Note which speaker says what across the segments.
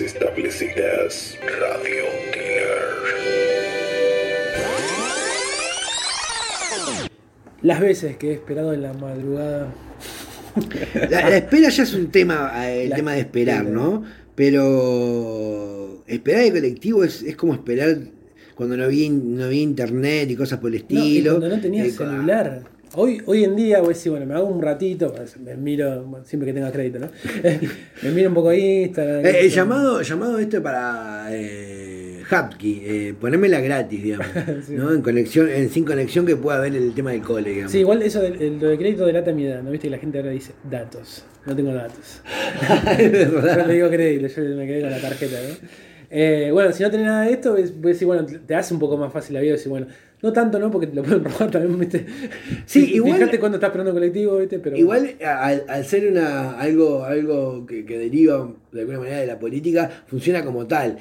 Speaker 1: establecidas. Radio Killer.
Speaker 2: Las veces que he esperado en la madrugada.
Speaker 3: La, la espera ya es un tema, eh, el
Speaker 2: La
Speaker 3: tema de esperar,
Speaker 2: espera.
Speaker 3: ¿no? Pero esperar el colectivo es, es como esperar cuando no había, no había internet y cosas por el
Speaker 2: No, y
Speaker 3: estilo.
Speaker 2: cuando no tenía
Speaker 3: Eh,
Speaker 2: celular. Hoy, hoy en día, voy a decir, bueno, me hago un ratito, pues, me miro, bueno, siempre que tenga crédito, ¿no? me miro un poco Instagram.
Speaker 3: Eh, el llamado, llamado esto para eh, Hapki, eh, ponérmela gratis, digamos,
Speaker 2: Sí.
Speaker 3: ¿no? En conexión, en sin conexión que pueda ver el tema del cole, digamos.
Speaker 2: Sí, igual eso del el- lo de crédito delata mi edad, ¿no? Viste que la gente ahora dice datos. No tengo datos. Yo le digo crédito, yo me quedé con la tarjeta, ¿no? Eh, bueno, si no tenés nada de esto, voy a decir, bueno, te hace un poco más fácil la vida. Decir, bueno, no tanto, ¿no? Porque te lo pueden robar también, ¿viste?
Speaker 3: Sí, igual-
Speaker 2: Fíjate cuando estás esperando colectivo, ¿viste? Pero
Speaker 3: Igual al, al ser una algo algo que, que deriva de alguna manera de la política, funciona como tal.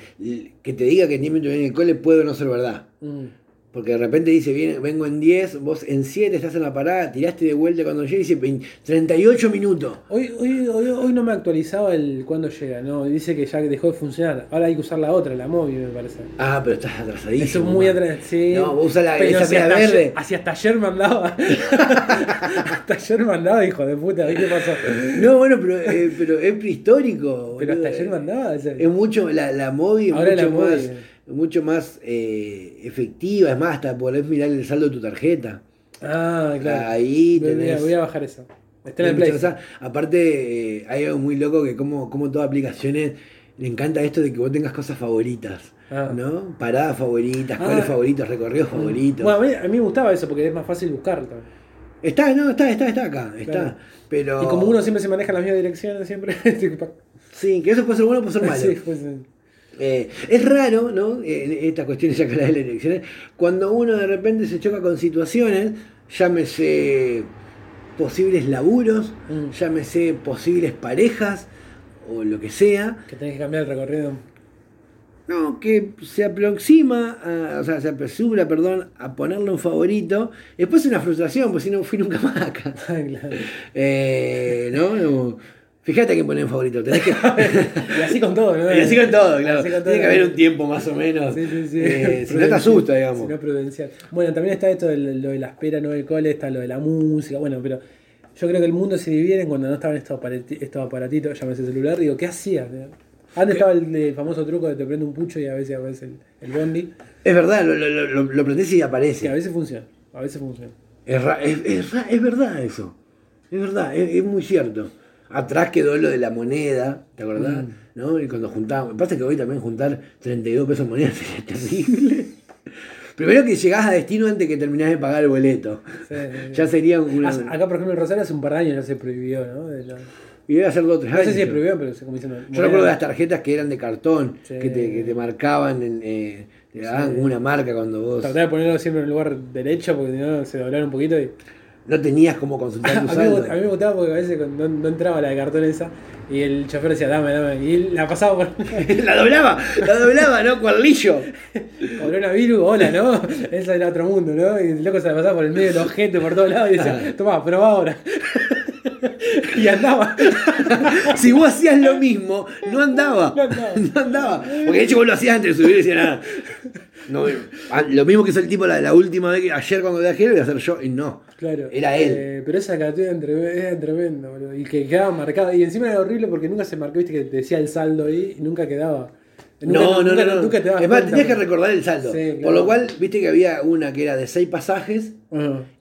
Speaker 3: Que te diga que en 10 minutos viene el cole puede no ser verdad.
Speaker 2: Mm.
Speaker 3: Porque de repente dice, viene, vengo en 10, vos en 7 estás en la parada, tiraste de vuelta cuando llega y dice 20 38 minutos.
Speaker 2: Hoy, hoy, hoy, hoy no me actualizaba el cuándo llega, ¿no? Dice que ya dejó de funcionar. Ahora hay que usar la otra, la móvil, me parece.
Speaker 3: Ah, pero estás atrasadísimo.
Speaker 2: Eso es muy atrás, sí.
Speaker 3: No, vos usás la
Speaker 2: Pero
Speaker 3: esa
Speaker 2: si hasta
Speaker 3: verde.
Speaker 2: Ayer, así hasta ayer mandaba. hasta ayer mandaba, hijo de puta, ¿qué pasó?
Speaker 3: No, bueno, pero, eh, pero es prehistórico.
Speaker 2: Pero hasta ayer mandaba. o sea,
Speaker 3: Es mucho, la, la móvil es mucho
Speaker 2: la móvil.
Speaker 3: más, mucho más eh, efectiva, es más, hasta podés mirar el saldo de tu tarjeta.
Speaker 2: Ah, claro.
Speaker 3: Ahí
Speaker 2: Voy- voy, a,
Speaker 3: tenés-
Speaker 2: voy a bajar eso. Está en el Play.
Speaker 3: Aparte, eh, hay algo muy loco que como, como todas aplicaciones le encanta esto de que vos tengas cosas favoritas,
Speaker 2: Ah.
Speaker 3: ¿no? Paradas favoritas,
Speaker 2: Ah.
Speaker 3: favoritos, recorridos favoritos.
Speaker 2: Bueno, a mí, a mí me gustaba eso porque es más fácil buscarlo.
Speaker 3: Está, no, está, está, está acá, está.
Speaker 2: Claro.
Speaker 3: Pero
Speaker 2: Y como uno siempre se maneja en la misma dirección, siempre.
Speaker 3: sí, que eso puede ser bueno o puede ser malo.
Speaker 2: Sí, pues, eh,
Speaker 3: es raro, ¿no? Estas cuestiones ya que las de las elecciones, cuando uno de repente se choca con situaciones, llámese posibles laburos,
Speaker 2: Mm.
Speaker 3: llámese posibles parejas o lo que sea,
Speaker 2: que tenés que cambiar el recorrido.
Speaker 3: no, que se aproxima, a- o sea, se apresura, perdón, a ponerle un favorito, después es una frustración, pues si no fui nunca más acá.
Speaker 2: Ah, claro.
Speaker 3: Eh, ¿no? Fíjate que poner un favorito, tenés que...
Speaker 2: Y así con todo, ¿no?
Speaker 3: Y así con todo, claro.
Speaker 2: Así con todo.
Speaker 3: Tiene que haber un tiempo más o menos.
Speaker 2: Sí, sí, sí.
Speaker 3: Eh, si no te asusta, digamos.
Speaker 2: Si no, prudencial. Bueno, también está esto de lo de la espera no del cole, está lo de la música. Bueno, pero yo creo que el mundo se divide en cuando no estaban estos, aparati- estos aparatitos, llámese celular. Digo, ¿qué hacías? Antes estaba el, el famoso truco de te prende un pucho y a veces aparece el, el bondi.
Speaker 3: Es verdad, lo, lo, lo, lo prendés y
Speaker 2: Que a
Speaker 3: aparece.
Speaker 2: veces funciona. A veces funciona.
Speaker 3: Es, ra- es, es ra- es verdad eso. Es verdad, es, es muy cierto. Atrás quedó lo de la moneda, ¿te acordás?
Speaker 2: Mm.
Speaker 3: ¿No? Y cuando juntábamos. Pasa que hoy también juntar 32 pesos en moneda sería terrible. Primero que llegás a destino antes que terminás de pagar el boleto.
Speaker 2: Sí.
Speaker 3: Ya sería una.
Speaker 2: Acá, por ejemplo, en Rosario hace un par de años ya se prohibió, ¿no? De la-
Speaker 3: Y debe ser dos o tres
Speaker 2: No
Speaker 3: años.
Speaker 2: sé si se prohibió, pero se como diciendo.
Speaker 3: Yo recuerdo las tarjetas que eran de cartón,
Speaker 2: Sí.
Speaker 3: que, te, que te marcaban, en, eh, te daban
Speaker 2: Sí.
Speaker 3: una marca cuando vos
Speaker 2: Tratar de ponerlo siempre en el lugar derecho porque si no se doblaron un poquito y.
Speaker 3: no tenías cómo consultar tu saldo.
Speaker 2: a mí me gustaba porque a veces no, no entraba la de cartón esa y el chofer decía dame, dame. Y él la pasaba por
Speaker 3: la doblaba, la doblaba, ¿no? Cuarlillo.
Speaker 2: coronavirus, hola, ¿no? Esa era otro mundo, ¿no? Y el loco se la pasaba por el medio del ojete por todos lados y decía, toma, probá ahora. y andaba.
Speaker 3: Si vos hacías lo mismo, no andaba.
Speaker 2: No andaba.
Speaker 3: No andaba. Porque de hecho vos lo hacías antes de subir y decías nada. No, ah, lo mismo que hizo el tipo la, la última vez que ayer cuando viajé, lo voy a hacer yo y no.
Speaker 2: Claro.
Speaker 3: Era él.
Speaker 2: Eh, pero esa cartera era tremenda, boludo. Y que quedaba marcada. Y encima era horrible porque nunca se marcó, viste, que te decía el saldo ahí y nunca quedaba. Nunca-
Speaker 3: no, no,
Speaker 2: nunca-
Speaker 3: no, no.
Speaker 2: Nunca te
Speaker 3: es más,
Speaker 2: cuenta,
Speaker 3: tenías que recordar el saldo.
Speaker 2: Sí,
Speaker 3: Por lo cual, viste que había una que era de seis pasajes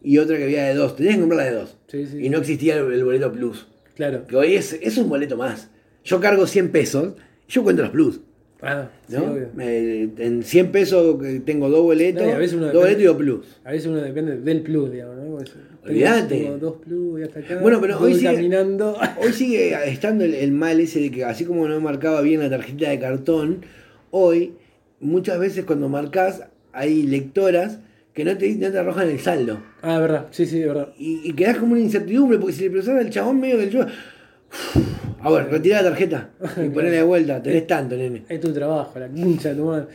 Speaker 3: y otra que había de dos. Tenías que comprarla de dos.
Speaker 2: Sí, sí.
Speaker 3: Y no existía el, el boleto plus.
Speaker 2: Claro.
Speaker 3: Que hoy es, es un boleto más. Yo cargo 100 pesos, yo cuento los plus.
Speaker 2: Ah, sí,
Speaker 3: ¿no?
Speaker 2: obvio.
Speaker 3: Eh, en 100 pesos que tengo dos boletos,
Speaker 2: No, y a veces uno
Speaker 3: dos
Speaker 2: depende-
Speaker 3: boletos y dos plus.
Speaker 2: A veces uno depende del plus, digamos, ¿no? Pues,
Speaker 3: Olvídate.
Speaker 2: Tengo dos plus y hasta acá.
Speaker 3: Bueno, pero hoy sigue-
Speaker 2: caminando.
Speaker 3: Hoy sigue estando el, el mal ese de que así como no marcaba bien la tarjeta de cartón, hoy muchas veces cuando marcas hay lectoras que no te, no te arrojan el saldo.
Speaker 2: Ah, verdad, sí, sí, verdad.
Speaker 3: Y, y quedás como una incertidumbre porque si le presionas al chabón medio del yo. A ver, retira la tarjeta y ponela de vuelta, tenés tanto, nene.
Speaker 2: Es tu trabajo, la pincha de tu madre.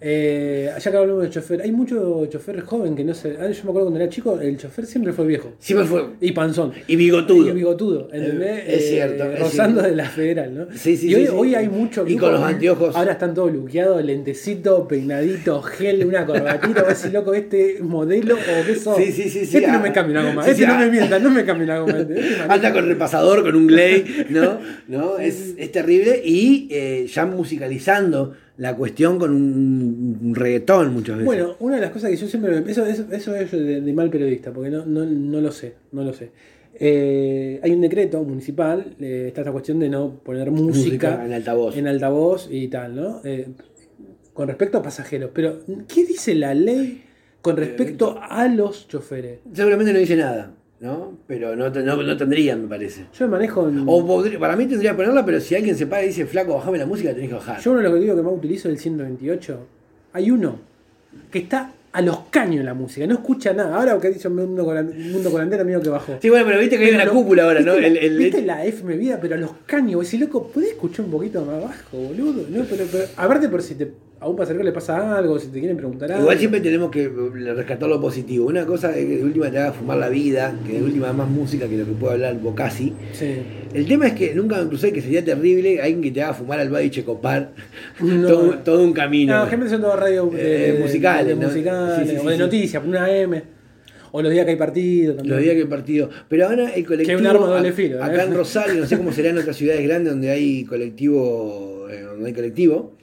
Speaker 2: Eh, ya que hablamos de chofer, hay mucho chofer joven que no se. ah, Yo me acuerdo cuando era chico, el chofer siempre fue viejo.
Speaker 3: Siempre fue.
Speaker 2: Y panzón.
Speaker 3: Y bigotudo.
Speaker 2: Y bigotudo, ¿entendés?
Speaker 3: Eh, es cierto, es
Speaker 2: rozando
Speaker 3: cierto.
Speaker 2: de la federal, ¿no?
Speaker 3: Sí, sí,
Speaker 2: y hoy,
Speaker 3: sí, sí.
Speaker 2: hoy hay mucho.
Speaker 3: Y con los anteojos.
Speaker 2: Ahora están todos luqueados, lentecito, peinadito, gel, una corbatita. A decir, loco, este modelo o qué sos.
Speaker 3: Sí, sí, sí, sí,
Speaker 2: Este no
Speaker 3: ah.
Speaker 2: me cambia una goma. Este
Speaker 3: sí,
Speaker 2: no
Speaker 3: ah.
Speaker 2: me mientas, no me cambia una goma. Este
Speaker 3: Anda con repasador, con un glade, ¿no? ¿No? Es, es terrible. Y eh, ya musicalizando la cuestión con un, reggaetón muchas veces.
Speaker 2: Bueno, una de las cosas que yo siempre. Eso, eso, eso es de, de mal periodista, porque no, no, no lo sé. No lo sé. Eh, hay un decreto municipal, eh, está esta cuestión de no poner música,
Speaker 3: Música en altavoz.
Speaker 2: en altavoz y tal, ¿no? Eh, con respecto a pasajeros. Pero, ¿qué dice la ley con respecto a los choferes?
Speaker 3: Seguramente no dice nada, ¿no? Pero no, no, no tendría, me parece.
Speaker 2: Yo me manejo en.
Speaker 3: O podría- para mí tendría que ponerla, pero si alguien se para y dice, flaco, bajame la música, tenés que bajar.
Speaker 2: Yo uno de los que digo que más utilizo es el 128. Hay uno que está a los caños en la música, no escucha nada. Ahora que dice un mundo mundo con antena, mío que bajó.
Speaker 3: Sí, bueno, pero viste que hay una cúpula ahora, ¿no?
Speaker 2: ¿Viste,
Speaker 3: El-
Speaker 2: la,
Speaker 3: el-
Speaker 2: viste la FM vida, pero a los caños. Ese loco, ¿podés escuchar un poquito más bajo, boludo? No, pero, pero, aparte por si te, a un pasajero le pasa algo, si te quieren preguntar algo.
Speaker 3: Igual siempre tenemos que eh, rescatar lo positivo. Una cosa es que de última te haga fumar la vida, que de última más música que lo que puede hablar Bocasi.
Speaker 2: Sí.
Speaker 3: El tema es que nunca me crucé que sería terrible alguien que te haga fumar al Badi Checopar.
Speaker 2: No.
Speaker 3: todo, todo un camino.
Speaker 2: No, generalmente son todas radios de,
Speaker 3: Eh, musicales,
Speaker 2: musicales,
Speaker 3: Sí, sí, sí,
Speaker 2: o de noticias, por una M. O los días que hay partido también.
Speaker 3: Los días que el partido. Pero ahora el colectivo.
Speaker 2: Que un arma de doble filo, ¿eh?
Speaker 3: Acá en Rosario, no sé cómo será en otras ciudades grandes donde hay colectivo. eh, donde hay colectivo.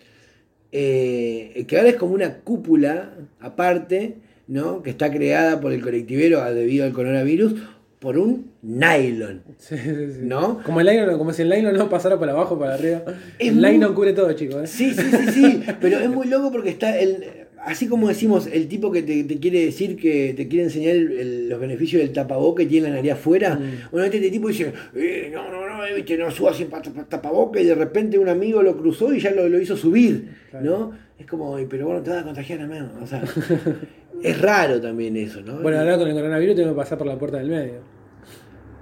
Speaker 3: Eh, que ahora es como una cúpula aparte, ¿no? Que está creada por el colectivero debido al coronavirus por un nylon.
Speaker 2: Sí, sí, sí.
Speaker 3: ¿No?
Speaker 2: Como, el nylon, como si el nylon no pasara por abajo, para arriba.
Speaker 3: Es
Speaker 2: el
Speaker 3: muy-
Speaker 2: nylon cubre todo, chicos. ¿eh?
Speaker 3: Sí, sí, sí, sí, pero es muy loco porque está el, así como decimos, el tipo que te, te quiere decir que te quiere enseñar el- el- los beneficios del tapaboca y tiene la nariz afuera,
Speaker 2: Mm.
Speaker 3: bueno, este tipo dice, eh, no, no, no, eh, viste, no subas sin pa- pa- tapaboca y de repente un amigo lo cruzó y ya lo, lo hizo subir,
Speaker 2: Claro.
Speaker 3: ¿no? Es como, "Ay, pero bueno, te vas a contagiar a mano, o sea, es raro también eso, ¿no?
Speaker 2: Bueno, ahora con el coronavirus tengo que pasar por la puerta del medio.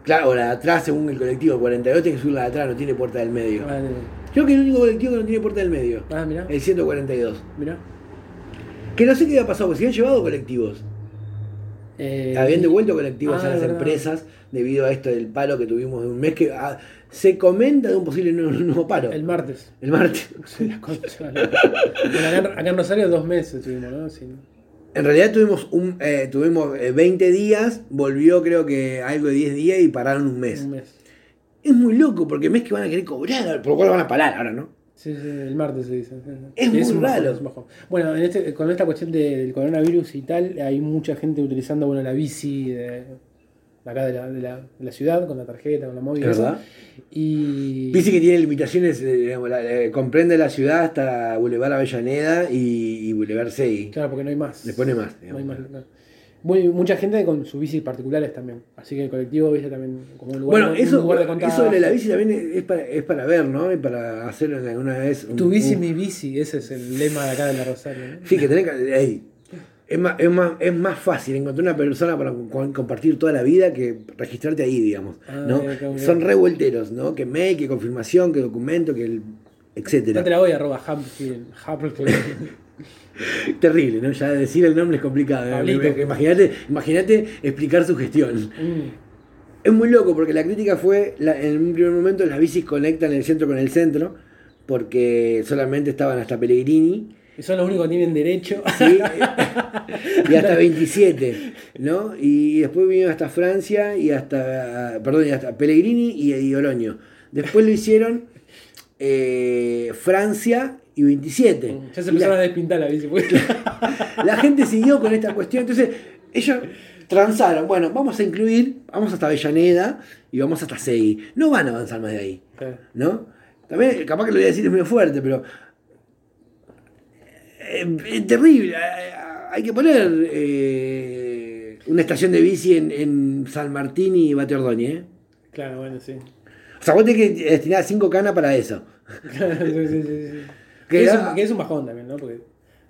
Speaker 3: Claro, la de atrás, según el colectivo 42, tiene que subir la de atrás, no tiene puerta del medio.
Speaker 2: Ah,
Speaker 3: Creo que es el único colectivo que no tiene puerta del medio,
Speaker 2: Ah, mirá.
Speaker 3: el 142.
Speaker 2: Mirá.
Speaker 3: Que no sé qué había pasado, porque se habían llevado colectivos.
Speaker 2: Eh,
Speaker 3: Habían devuelto colectivos
Speaker 2: Ah,
Speaker 3: a las
Speaker 2: es verdad.
Speaker 3: empresas debido a esto del paro que tuvimos de un mes que ah, se comenta de un posible nuevo, nuevo paro.
Speaker 2: El martes.
Speaker 3: El martes.
Speaker 2: La concha. Bueno, acá, en- Rosario dos meses estuvimos, ¿no? Sí.
Speaker 3: En realidad tuvimos un eh, tuvimos eh, 20 días, volvió creo que algo de 10 días y pararon un mes.
Speaker 2: Un mes.
Speaker 3: Es muy loco porque el mes que van a querer cobrar, por lo cual van a parar ahora, ¿no?
Speaker 2: Sí, sí, el martes se dice.
Speaker 3: Es
Speaker 2: Y
Speaker 3: muy raro.
Speaker 2: es. Bueno, en este, con esta cuestión de- del coronavirus y tal, hay mucha gente utilizando bueno, la bici de, de acá de la, de, la, de la ciudad, con la tarjeta, con la móvil.
Speaker 3: ¿Es verdad?
Speaker 2: Y.
Speaker 3: Dice que tiene limitaciones, eh, digamos, la- comprende la ciudad hasta Boulevard Avellaneda y, y Boulevard Segui.
Speaker 2: Claro, porque no hay más.
Speaker 3: Después no hay más,
Speaker 2: No hay
Speaker 3: digamos.
Speaker 2: más. Muy- mucha gente con sus bicis particulares también. Así que el colectivo, viste, también como un lugar,
Speaker 3: Bueno,
Speaker 2: un
Speaker 3: eso,
Speaker 2: lugar de
Speaker 3: eso de la bici también es para, es para ver, ¿no? Y para hacerlo en alguna vez. un-
Speaker 2: Tu bici,
Speaker 3: un-
Speaker 2: mi bici, ese es el lema de acá de la Rosario. ¿no?
Speaker 3: Sí, que tenés que. ey, es, más, es, más, es más fácil encontrar una persona para co- compartir toda la vida que registrarte ahí, digamos.
Speaker 2: Ah,
Speaker 3: ¿no? Son revuelteros, ¿no? Que mail, que confirmación, que documento, que el. Etcétera.
Speaker 2: No te la voy. Hampton.
Speaker 3: Terrible, ¿no? Ya decir el nombre es complicado. ¿eh? Imagínate explicar su gestión.
Speaker 2: Mm.
Speaker 3: Es muy loco porque la crítica fue, la- en un primer momento las bicis conectan el centro con el centro, porque solamente estaban hasta Pellegrini,
Speaker 2: Y son los únicos que tienen derecho.
Speaker 3: ¿sí? y hasta 27, ¿no? Y después vinieron hasta Francia y hasta, perdón, y hasta Pellegrini y, y Oroño. Después lo hicieron eh, Francia y 27.
Speaker 2: Ya se empezaron a despintar la bici. pues.
Speaker 3: la gente siguió con esta cuestión. Entonces, ellos transaron. Bueno, vamos a incluir, vamos hasta Avellaneda y vamos hasta Segui. No van a avanzar más de ahí. ¿no? También, capaz que lo voy a decir es muy fuerte, pero. eh, Es terrible. Hay que poner eh, una estación de bici en, en San Martín y Bate Ordóñez, ¿eh?
Speaker 2: Claro, bueno, sí.
Speaker 3: O sea, vos tenés que destinar cinco canas para eso.
Speaker 2: Claro, sí, sí, sí, sí.
Speaker 3: Que
Speaker 2: Que, es un, que es un bajón también, ¿no? Porque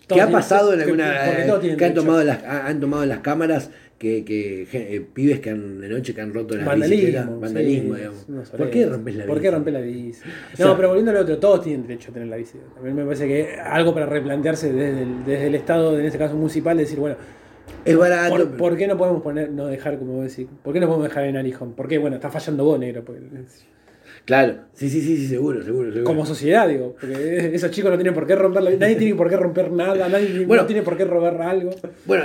Speaker 3: ¿Qué ha pasado en
Speaker 2: que-
Speaker 3: alguna
Speaker 2: tiene
Speaker 3: que han tomado las ha- han tomado las cámaras que, que eh, pibes que han de noche que han roto las
Speaker 2: Vandalismo.
Speaker 3: vandalismo
Speaker 2: sí,
Speaker 3: digamos ¿por qué rompes la
Speaker 2: ¿Por
Speaker 3: bici?
Speaker 2: qué rompes la bici? No,
Speaker 3: sea-
Speaker 2: pero volviendo al otro, todos tienen derecho a tener la bici. También me parece que algo para replantearse desde el, desde el Estado, en este caso municipal, decir, bueno,
Speaker 3: es barato
Speaker 2: ¿por, por qué no podemos poner, no dejar, como vos decís, por qué no podemos dejar en Arijón? ¿Por qué? Bueno, está fallando vos, negro. porque-
Speaker 3: claro sí sí sí sí seguro seguro seguro
Speaker 2: como sociedad, digo, porque esos chicos no tienen por qué romper la nadie tiene por qué romper nada, nadie
Speaker 3: Bueno.
Speaker 2: no tiene por qué robar algo.
Speaker 3: Bueno,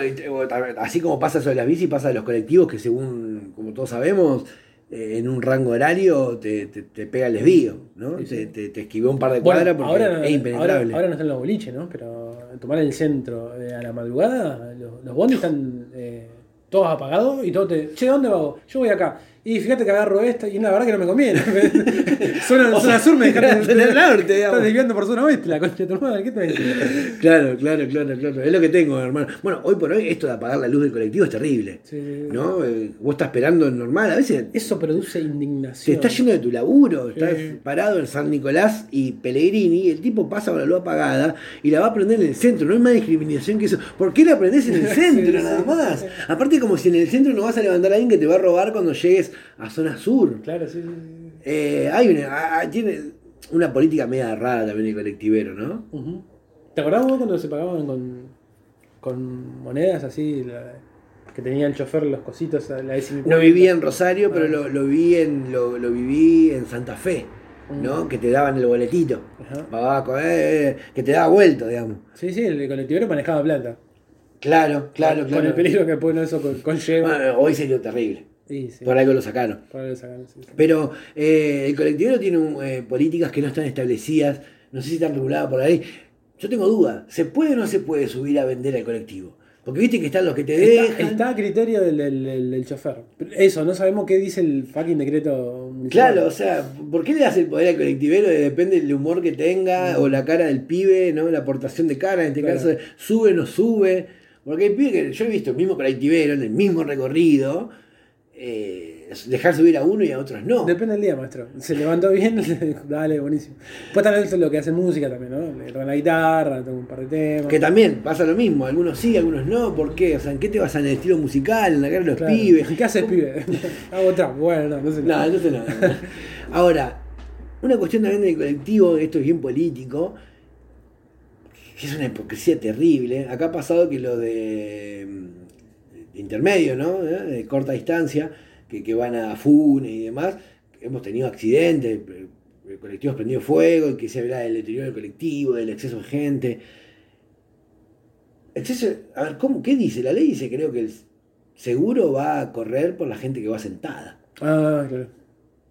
Speaker 3: así como pasa sobre las bicis, pasa de los colectivos que según, como todos sabemos, eh, en un rango horario te, te, te pega el desvío, ¿no?
Speaker 2: Sí,
Speaker 3: te,
Speaker 2: sí.
Speaker 3: te, te esquivó un par de
Speaker 2: Bueno,
Speaker 3: cuadras porque
Speaker 2: ahora,
Speaker 3: es impenetrable.
Speaker 2: ahora no están los boliches, ¿no? Pero tomar el centro eh, a la madrugada, los, los bondis están eh, todos apagados y todo te. Che, ¿dónde va? Yo voy acá. Y fíjate que agarro esta y la verdad que no me conviene. zona, zona sur me dejaste
Speaker 3: zona norte, digamos.
Speaker 2: Estás desviando por zona oeste, la concha de tu madre, ¿qué te?
Speaker 3: Claro, claro, claro, claro. Es lo que tengo, hermano. Bueno, hoy por hoy esto de apagar la luz del colectivo es terrible.
Speaker 2: Sí.
Speaker 3: ¿No? Eh, vos estás esperando normal, a veces
Speaker 2: Eso produce
Speaker 3: te
Speaker 2: indignación.
Speaker 3: estás yendo de tu laburo, estás parado en San Nicolás y Pellegrini, y el tipo pasa con la luz apagada y la va a prender en el centro. No hay más discriminación que eso. ¿Por qué la prendés en el centro nada más? Aparte, como si en el centro no vas a levantar a alguien que te va a robar cuando llegues a zona sur.
Speaker 2: Claro, sí, sí, sí.
Speaker 3: Eh, hay una, tiene una política media rara también el colectivero, ¿no?
Speaker 2: ¿Te acordás vos cuando se pagaban con, con monedas así? la- que tenía el chofer los cositos, la
Speaker 3: No vivía en Rosario, pero
Speaker 2: Ah.
Speaker 3: lo, lo vi en, lo, lo viví en Santa Fe, ¿no?
Speaker 2: Mm.
Speaker 3: Que te daban el boletito. Eh, eh, que te daba vuelta, digamos.
Speaker 2: Sí, sí, el colectivero manejaba plata.
Speaker 3: Claro, claro,
Speaker 2: Con
Speaker 3: claro.
Speaker 2: el peligro que pone eso con, conlleva.
Speaker 3: Bueno, hoy sería terrible.
Speaker 2: Sí, sí.
Speaker 3: Por algo lo sacaron.
Speaker 2: Por algo sacaron, sí.
Speaker 3: Pero eh, el colectivero tiene un, eh, políticas que no están establecidas, no sé si están reguladas por ahí. Yo tengo dudas, ¿se puede o no se puede subir a vender al colectivo? Porque viste que están los que te dejan.
Speaker 2: Está, está a criterio del, del, del- del chofer. Eso, no sabemos qué dice el fucking decreto municipal.
Speaker 3: Claro, o sea, ¿por qué le das el poder al colectivero? Depende del humor que tenga o la cara del pibe, ¿no? La aportación de cara, en este
Speaker 2: Claro.
Speaker 3: caso, sube o no sube. Porque hay pibe que yo he visto el mismo colectivero en el mismo recorrido, eh, dejar subir a uno y a otros no.
Speaker 2: Depende del día, maestro. Se levantó bien, dale, buenísimo. Pues es lo que hacen música también, ¿no? Le la guitarra, tocan un par de temas.
Speaker 3: Que también pasa lo mismo, algunos sí, algunos no, ¿por qué? O sea, ¿en qué te vas en el estilo musical, en la cara de los
Speaker 2: Claro.
Speaker 3: pibes?
Speaker 2: ¿Qué haces, pibe? Hago trap. Bueno, no, no sé.
Speaker 3: No, entonces no. Ahora, una cuestión también del colectivo, esto es bien político, que es una hipocresía terrible. Acá ha pasado que lo de, mm, intermedio, ¿no? ¿Eh? De corta distancia, que, van a Funes y demás, hemos tenido accidentes, eh, el colectivo ha prendido fuego, y que se habla del deterioro del colectivo, del exceso de gente. Exceso, a ver, ¿cómo, ¿qué dice? La ley dice, creo que el seguro va a correr por la gente que va sentada.
Speaker 2: Ah, claro.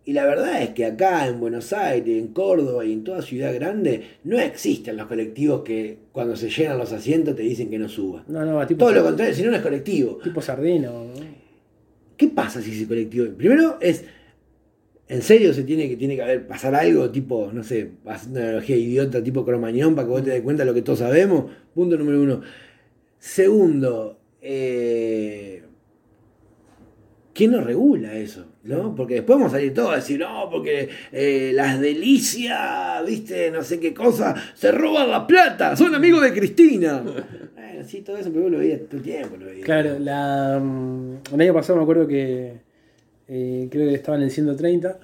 Speaker 3: Y la verdad es que acá en Buenos Aires, en Córdoba y en toda ciudad grande, no existen los colectivos que cuando se llenan los asientos te dicen que no suba.
Speaker 2: No, no, tipo,
Speaker 3: Todo lo contrario, si no, no es colectivo.
Speaker 2: tipo sardino. ¿no?
Speaker 3: ¿Qué pasa si ese colectivo? Primero es, ¿en serio se tiene que, tiene que haber, pasar algo tipo, no sé, haciendo una analogía idiota tipo cromañón para que vos te des cuenta de lo que todos sabemos? Punto número uno. Segundo, eh, ¿quién nos regula eso? ¿No? Porque después vamos a salir todos a decir, no, porque eh, las delicias, viste, no sé qué cosa, se roban la plata, son amigos de Cristina. bueno, sí, todo eso, pero vos lo veías todo el tiempo. Lo veías.
Speaker 2: Claro, la, mm, el año pasado me acuerdo que eh, creo que estaba en el 130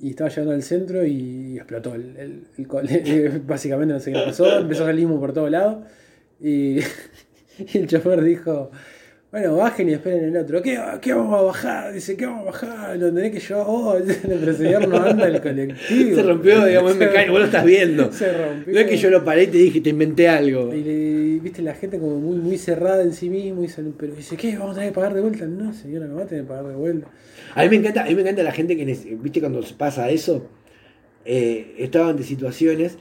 Speaker 2: y estaba llegando al centro y explotó el, el. Básicamente no sé qué pasó, empezó a salir humo por todos lados y, y el chofer dijo, bueno, bajen y esperen el otro. ¿Qué, qué vamos a bajar? Dice, ¿qué vamos a bajar? Lo tenés que yo, oh, el señor no anda el colectivo.
Speaker 3: Se rompió, digamos,
Speaker 2: Se-
Speaker 3: mecánico, vos lo estás viendo.
Speaker 2: Se rompió.
Speaker 3: No es que yo lo paré y te dije, te inventé algo.
Speaker 2: Y le- viste la gente como muy, muy cerrada en sí mismo y dice, pero dice, ¿qué? ¿Vamos a tener que pagar de vuelta? No, señora, no va a tener que pagar de vuelta.
Speaker 3: A mí me encanta, a mí me encanta la gente que, viste, cuando se pasa eso, eh, estaba ante situaciones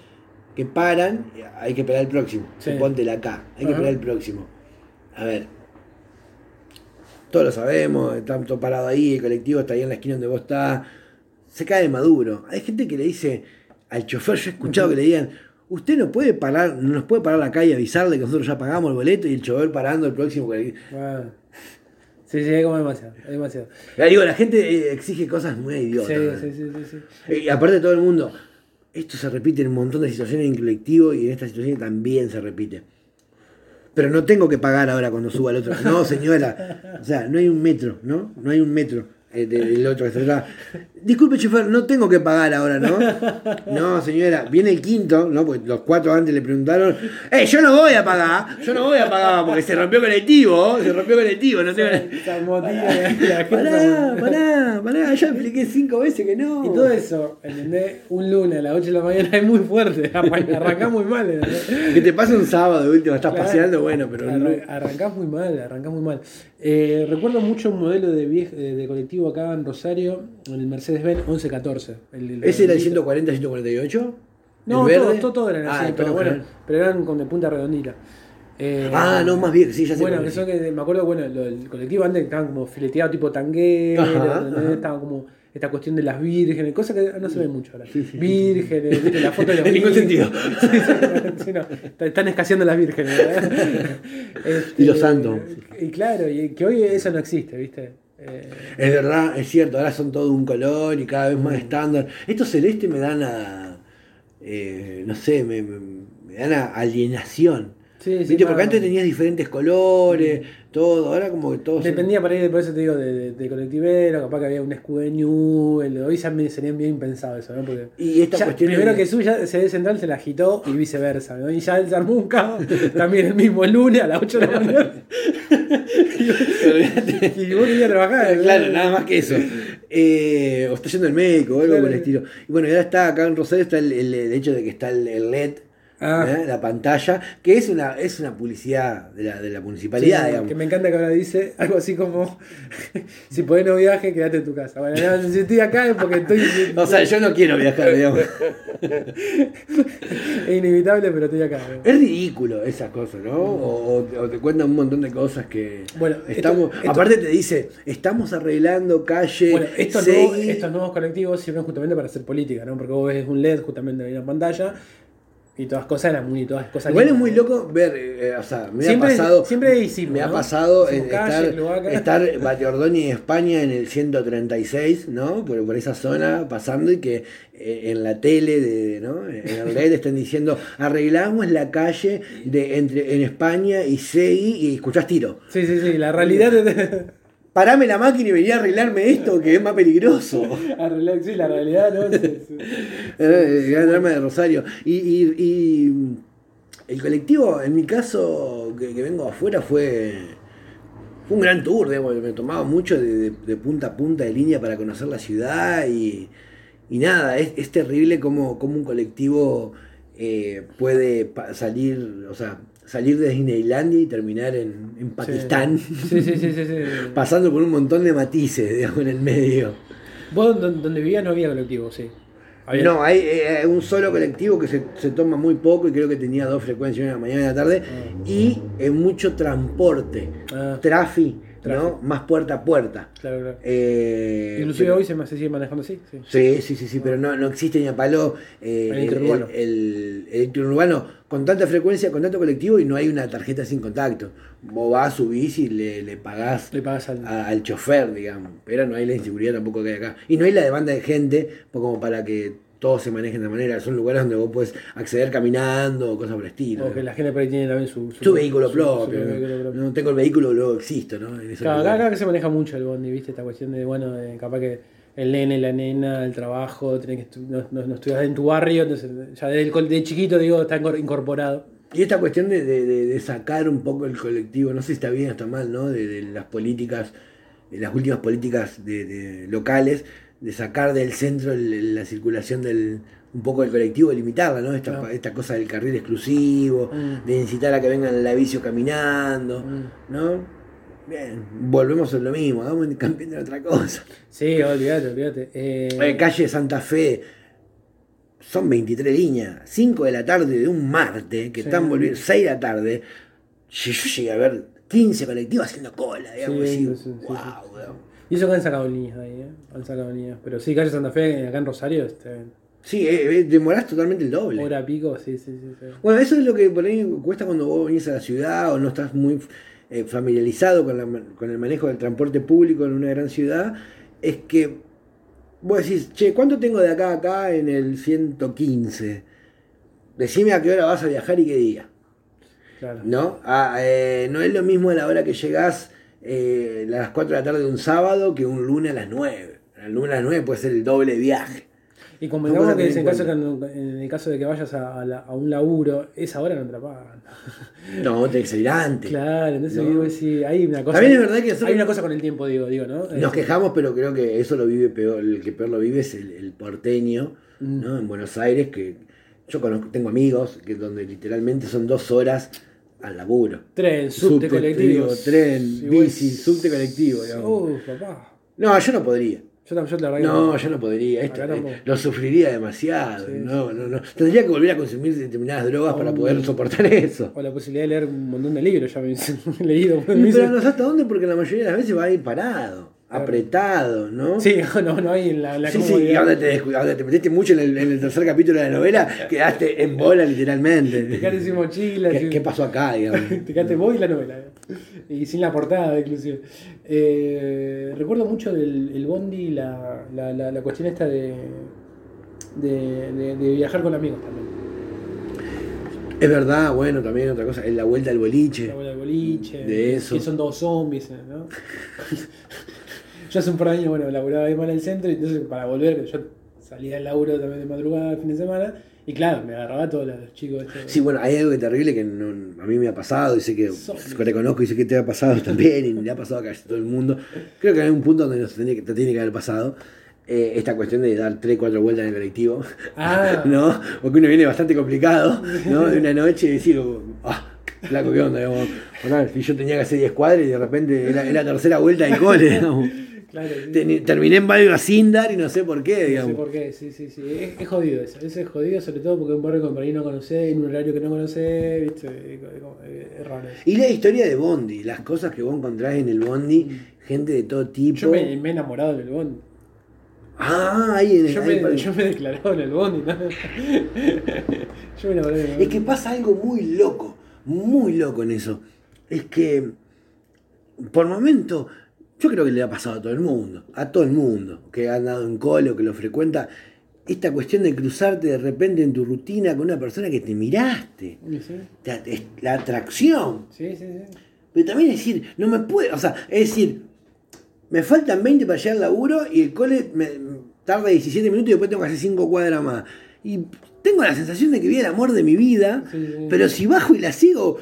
Speaker 3: que paran, hay que esperar el próximo.
Speaker 2: Sí.
Speaker 3: Póntela acá, hay que esperar el próximo. A ver. Todos lo sabemos, está todo parado ahí, el colectivo está ahí en la esquina donde vos estás. Se cae de maduro. Hay gente que le dice al chofer, yo he escuchado que le digan, usted no puede parar, no nos puede parar la calle y avisarle que nosotros ya pagamos el boleto y el chofer parando el próximo colectivo.
Speaker 2: Bueno. Sí, sí, es como demasiado, es demasiado.
Speaker 3: Ya digo, la gente eh, exige cosas muy idiotas.
Speaker 2: sí, sí, sí, sí.
Speaker 3: Y aparte de todo el mundo, esto se repite en un montón de situaciones en colectivo y en esta situación también se repite. Pero no tengo que pagar ahora cuando suba al otro. No, señora. O sea, no hay un metro, ¿no? No hay un metro eh, del otro. Disculpe, chofer, no tengo que pagar ahora, ¿no? No, señora, viene el quinto, ¿no? Porque los cuatro antes le preguntaron, ¡eh, yo no voy a pagar! Yo no voy a pagar porque se rompió colectivo, se rompió colectivo, no tengo...
Speaker 2: Gente
Speaker 3: Pará, pará, pará, ya expliqué cinco veces que no.
Speaker 2: Y todo eso, ¿entendés? Un lunes a las 8 de la mañana es muy fuerte. Arrancás muy mal. ¿entendés?
Speaker 3: Que te pase un sábado último, estás
Speaker 2: Claro.
Speaker 3: paseando, bueno, pero.
Speaker 2: Arran- Arrancás muy mal, arrancás muy mal. Eh, recuerdo mucho un modelo de, de, colectivo acá en Rosario, en el Mercedes-Benz 1114. El, el-
Speaker 3: ¿Ese era el
Speaker 2: el-
Speaker 3: 140, 148?
Speaker 2: No,
Speaker 3: ¿El
Speaker 2: todo, todo, todo eran
Speaker 3: Ah,
Speaker 2: así, pero bueno,
Speaker 3: general.
Speaker 2: pero eran con de punta redondita. Eh,
Speaker 3: Ah, no, más bien, sí, ya sé.
Speaker 2: Bueno, que son que me acuerdo, bueno, lo- el colectivo antes estaban como fileteados tipo tanguero, estaba como esta cuestión de las vírgenes, cosas que no se ven mucho ahora. Vírgenes, ¿viste? la foto de los
Speaker 3: En ningún sentido.
Speaker 2: Sí, no, están escaseando las vírgenes. ¿verdad? Este,
Speaker 3: Y los santos.
Speaker 2: Y claro, y que hoy eso no existe, ¿viste? Eh,
Speaker 3: Es verdad, es cierto, ahora son todo un color y cada vez
Speaker 2: Mm.
Speaker 3: más estándar. Estos celestes me dan a. eh, no sé, me, me- dan a alienación.
Speaker 2: sí, sí,
Speaker 3: ¿Viste? Porque antes tenías diferentes colores, todo, ahora como que todo.
Speaker 2: Dependía por ahí, por eso te digo, de, de, de colectivero, capaz que había un escudo de Newell, hoy ya me sería bien pensado eso, ¿no? Porque
Speaker 3: Y esta
Speaker 2: ya,
Speaker 3: cuestión
Speaker 2: primero
Speaker 3: de-
Speaker 2: que suya, CD Central se la agitó y viceversa, ¿no? Y ya se un caos, también el mismo lunes a las 8 de la mañana. y vos querías trabajar.
Speaker 3: Claro, nada más que eso. Eh, o está yendo el médico o algo
Speaker 2: Claro.
Speaker 3: por el estilo. Y bueno, y ahora está acá en Rosario está el, el- el hecho de que está el, el LED,
Speaker 2: Ah.
Speaker 3: ¿eh? la pantalla, que es una, es una publicidad de la, de la
Speaker 2: Sí,
Speaker 3: municipalidad, digamos.
Speaker 2: que me encanta que ahora dice algo así como: si podés no viaje, quédate en tu casa. Bueno, no, si estoy acá es porque estoy.
Speaker 3: O sea, yo no quiero viajar, digamos.
Speaker 2: es inevitable, pero estoy acá.
Speaker 3: Es ridículo esas cosas, ¿no? O, te cuentan un montón de cosas que.
Speaker 2: Bueno,
Speaker 3: estamos.
Speaker 2: esto- esto-
Speaker 3: aparte te dice, estamos arreglando calle.
Speaker 2: Bueno, estos
Speaker 3: Segui".
Speaker 2: nuevos, estos nuevos colectivos sirven justamente para hacer política, ¿no? Porque vos ves un LED justamente en la pantalla y todas cosas eran muy, todas cosas
Speaker 3: Igual es muy loco ver, eh, o sea, me
Speaker 2: Siempre-
Speaker 3: ha pasado.
Speaker 2: siempre
Speaker 3: Me ha pasado en estar, estar Bate Ordóñez España en el 136, ¿no? Por, por esa zona pasando y que eh, en la tele, de, ¿no? En el LED están diciendo, arreglamos la calle de entre en España y Segui y escuchás tiro.
Speaker 2: Sí, sí, sí, la realidad
Speaker 3: Parame la máquina y vení a arreglarme esto que es más peligroso.
Speaker 2: arreglar- sí, la realidad, ¿no?
Speaker 3: Eh, El gran drama de Rosario. Y, y- y el colectivo, en mi caso, que, que vengo afuera, fue, fue un gran tour. digamos, Me tomaba mucho de, de- de punta a punta de línea para conocer la ciudad. Y, y nada, es, es terrible cómo, cómo un colectivo eh, puede salir, o sea, salir de Disneylandia y terminar en, en Pakistán.
Speaker 2: Sí, sí.
Speaker 3: Pasando por un montón de matices, digamos, en el medio.
Speaker 2: Vos don- donde vivías no había colectivo, sí. Había-
Speaker 3: No, hay eh, un solo colectivo que se, se toma muy poco y creo que tenía dos frecuencias, una mañana y una tarde, y eh, mucho transporte,
Speaker 2: Ah.
Speaker 3: trafi, ¿no? Más puerta a puerta.
Speaker 2: Claro, claro.
Speaker 3: Eh,
Speaker 2: Inclusive
Speaker 3: pero-
Speaker 2: hoy se, me- se sigue manejando así. Sí.
Speaker 3: Sí, sí, sí, sí, pero no, no existe ni a palo eh,
Speaker 2: El interurbano.
Speaker 3: el, el- el interurbano con tanta frecuencia, con tanto colectivo y no hay una tarjeta sin contacto. Vos vas, subís y le, le pagás
Speaker 2: Le pagas al.
Speaker 3: a- al chofer, digamos. Pero no hay la inseguridad tampoco que hay acá. Y no hay la demanda de gente pues, como para que todos se manejen de manera. Son lugares donde vos puedes acceder caminando o cosas por el estilo.
Speaker 2: o que la gente por ahí tiene también su.
Speaker 3: Su vehículo
Speaker 2: su-
Speaker 3: propio. ¿no? No tengo el vehículo, luego existo, ¿no? En
Speaker 2: Claro, acá, acá que se maneja mucho el bondi, ¿viste? Esta cuestión de, bueno, de capaz que el nene, la nena, el trabajo, tenés que no, no, estudias en tu barrio, entonces ya desde de chiquito, digo, está incor- incorporado.
Speaker 3: Y esta cuestión de, de- sacar un poco el colectivo, no sé si está bien o está mal, ¿no? De, las políticas, de las últimas políticas de locales, de sacar del centro el- la circulación del un poco del colectivo, de limitarla, ¿no? Esta,
Speaker 2: Claro.
Speaker 3: esta cosa del carril exclusivo,
Speaker 2: Mm.
Speaker 3: de incitar a que vengan la vicio caminando,
Speaker 2: Mm.
Speaker 3: ¿no? Bien, volvemos a lo mismo, hagamos campeón de otra cosa.
Speaker 2: Sí, olvídate, olvídate. Eh,
Speaker 3: Eh, calle Santa Fe, son 23 líneas, 5 de la tarde de un martes, que
Speaker 2: Sí.
Speaker 3: están volviendo, 6 de la tarde, y yo llegué a ver 15 colectivos haciendo cola, digamos,
Speaker 2: Sí,
Speaker 3: así,
Speaker 2: sí,
Speaker 3: wow.
Speaker 2: Y eso que han sacado líneas ahí, ¿eh? Han sacado líneas. Pero sí, calle Santa Fe, acá en Rosario, este,
Speaker 3: Sí, eh, eh, demorás totalmente el doble.
Speaker 2: hora pico, sí, sí, sí. sí.
Speaker 3: Bueno, eso es lo que por ahí cuesta cuando vos venís a la ciudad o no estás muy eh, familiarizado con, la con el manejo del transporte público en una gran ciudad, es que vos decís, che, ¿cuánto tengo de acá a acá en el 115? Decime a qué hora vas a viajar y qué día.
Speaker 2: Claro.
Speaker 3: ¿no? Ah, eh, no es lo mismo a la hora que llegás eh, a las 4 de la tarde de un sábado que un lunes a las 9. El lunes a las 9 puede ser el doble viaje.
Speaker 2: Y convengamos
Speaker 3: cosas
Speaker 2: que en, el
Speaker 3: en
Speaker 2: caso que, en el caso de que vayas a, a la- a un laburo, esa hora no te la pagan.
Speaker 3: No, tenés que antes.
Speaker 2: Claro, entonces
Speaker 3: No.
Speaker 2: digo, sí, hay una cosa.
Speaker 3: También es verdad que nosotros-
Speaker 2: hay una cosa con el tiempo, digo, digo, ¿no?
Speaker 3: Nos
Speaker 2: Eh,
Speaker 3: quejamos, pero creo que eso lo vive peor, el que peor lo vive es el, el porteño,
Speaker 2: Mm.
Speaker 3: ¿no? En Buenos Aires, que yo conozco, tengo amigos que donde literalmente son dos horas al laburo.
Speaker 2: Tren, subte, colectivo.
Speaker 3: digo, tren, bici, subte colectivo, digamos.
Speaker 2: Uh, papá.
Speaker 3: No, yo no podría.
Speaker 2: Yo, tam- yo la
Speaker 3: No, yo no podría. Esto, eh, lo sufriría demasiado.
Speaker 2: Sí,
Speaker 3: no, no, no. Tendría que volver a consumir determinadas drogas para poder soportar eso.
Speaker 2: O la posibilidad de leer un montón de libros, ya me he leído.
Speaker 3: Y, pero no sé hasta dónde, porque la mayoría de las veces va a ir parado, apretado, ¿no?
Speaker 2: Sí, no, no hay en la, la
Speaker 3: Sí, sí, y ahora te, ahora te metiste mucho en el, en el tercer capítulo de la novela, quedaste en bola literalmente.
Speaker 2: Te quedaste sin mochila.
Speaker 3: ¿Qué,
Speaker 2: sin-
Speaker 3: qué pasó acá, digamos?
Speaker 2: Te quedaste vos y la novela. Y sin la portada, inclusive. Eh, recuerdo mucho del el Bondi, la, la, la, la cuestión esta de, de, de- de viajar con amigos también.
Speaker 3: Es verdad, bueno, también otra cosa, es la vuelta al boliche.
Speaker 2: La bola de boliche.
Speaker 3: De eso.
Speaker 2: Que son todos zombies, ¿no? Yo hace un par de años, bueno, laburaba ahí mal en el centro, y entonces para volver, yo salía del laburo también de madrugada, el fin de semana, y claro, me agarraba a todos los chicos. estos-
Speaker 3: Sí, bueno, hay algo terrible que no- a mí me ha pasado, y sé que te conozco y sé que te ha pasado también, y le ha pasado a casi todo el mundo. Creo que hay un punto donde nos tiene que, te tiene que haber pasado. eh, esta cuestión de dar 3, 4 vueltas en el colectivo,
Speaker 2: Ah.
Speaker 3: ¿no? Porque uno viene bastante complicado, ¿no? De una noche y decir, ah, flaco, ¿qué onda? Digamos, bueno, si yo tenía que hacer 10 cuadras y de repente era, era la tercera vuelta del cole, digamos.
Speaker 2: Claro, sí.
Speaker 3: Terminé en Valga sin dar y no sé por qué,
Speaker 2: No sé
Speaker 3: digamos.
Speaker 2: por qué, sí, sí, sí. Es, es jodido eso. Eso es jodido, sobre todo porque es un barrio que por ahí no conocés, en un horario que no conocés, ¿viste? Es, raro eso.
Speaker 3: Y la historia de Bondi, las cosas que vos encontrás en el Bondi, gente de todo tipo.
Speaker 2: Yo me, me he enamorado en el Bondi.
Speaker 3: Ah, ahí en el.
Speaker 2: Yo
Speaker 3: ahí
Speaker 2: me, yo me he declarado en el Bondi, ¿no? Yo me enamoré en el Bondi.
Speaker 3: Es que pasa algo muy loco, muy loco en eso. Es que, por momento, yo creo que le ha pasado a todo el mundo, a todo el mundo que ha andado en colo, que lo frecuenta, esta cuestión de cruzarte de repente en tu rutina con una persona que te miraste,
Speaker 2: Sí,
Speaker 3: la, atracción.
Speaker 2: sí, sí. sí.
Speaker 3: Pero también es decir, no me puede, o sea, es decir, me faltan 20 para llegar al laburo y el cole me tarda 17 minutos y después tengo que hacer 5 cuadras más. Y tengo la sensación de que vi el amor de mi vida,
Speaker 2: Sí, sí.
Speaker 3: pero si bajo y la sigo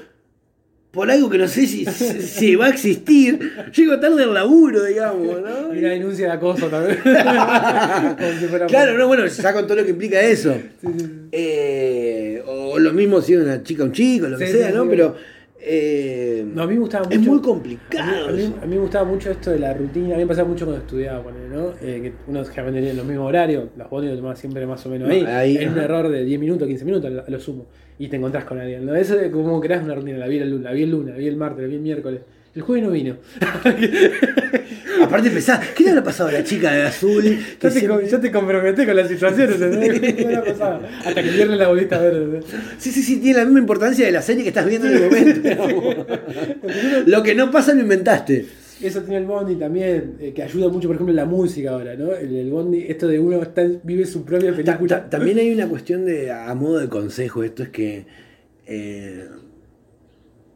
Speaker 3: por algo que no sé si, si- va a existir, llego tarde al laburo, digamos, ¿no?
Speaker 2: Hay una denuncia de acoso también. Si
Speaker 3: Claro, no, bueno, ya con todo lo que implica eso.
Speaker 2: Sí, sí, sí.
Speaker 3: Eh, o lo mismo si una chica o un chico, lo que sea, ¿no? Pero eh,
Speaker 2: No, a mí me gustaba mucho.
Speaker 3: es muy
Speaker 2: A
Speaker 3: complicado.
Speaker 2: mí, a mí-
Speaker 3: eso.
Speaker 2: a mí me gustaba mucho esto de la rutina, a mí me pasaba mucho cuando estudiaba, ponele, ¿no? Eh, que uno generalmente tenía los mismos horarios, las botas lo tomaba siempre más o menos ahí,
Speaker 3: ahí,
Speaker 2: en un
Speaker 3: ajá.
Speaker 2: error de 10 minutos, 15 minutos a lo sumo, y te encontrás con alguien, ¿no? Eso es como creas una rutina, la vi el lunes, la vi el lunes, la vi el martes, la vi el miércoles, el jueves no vino.
Speaker 3: Aparte pensás, ¿qué le habrá pasado a la chica de azul? Que
Speaker 2: Ya te,
Speaker 3: siempre-
Speaker 2: com- ya te comprometé con la situación, ¿entendés? ¿Qué me ha pasado? Hasta que viernes la volviste a ver, ¿entendés?
Speaker 3: Sí, sí, sí, tiene la misma importancia de la serie que estás viendo en el momento. Lo que no pasa lo inventaste.
Speaker 2: Eso tiene el Bondi también, eh, que ayuda mucho, por ejemplo, en la música ahora, ¿no? El, el Bondi, esto de uno está, vive su propia película.
Speaker 3: ta- también hay una cuestión de, a modo de consejo, esto es que, eh,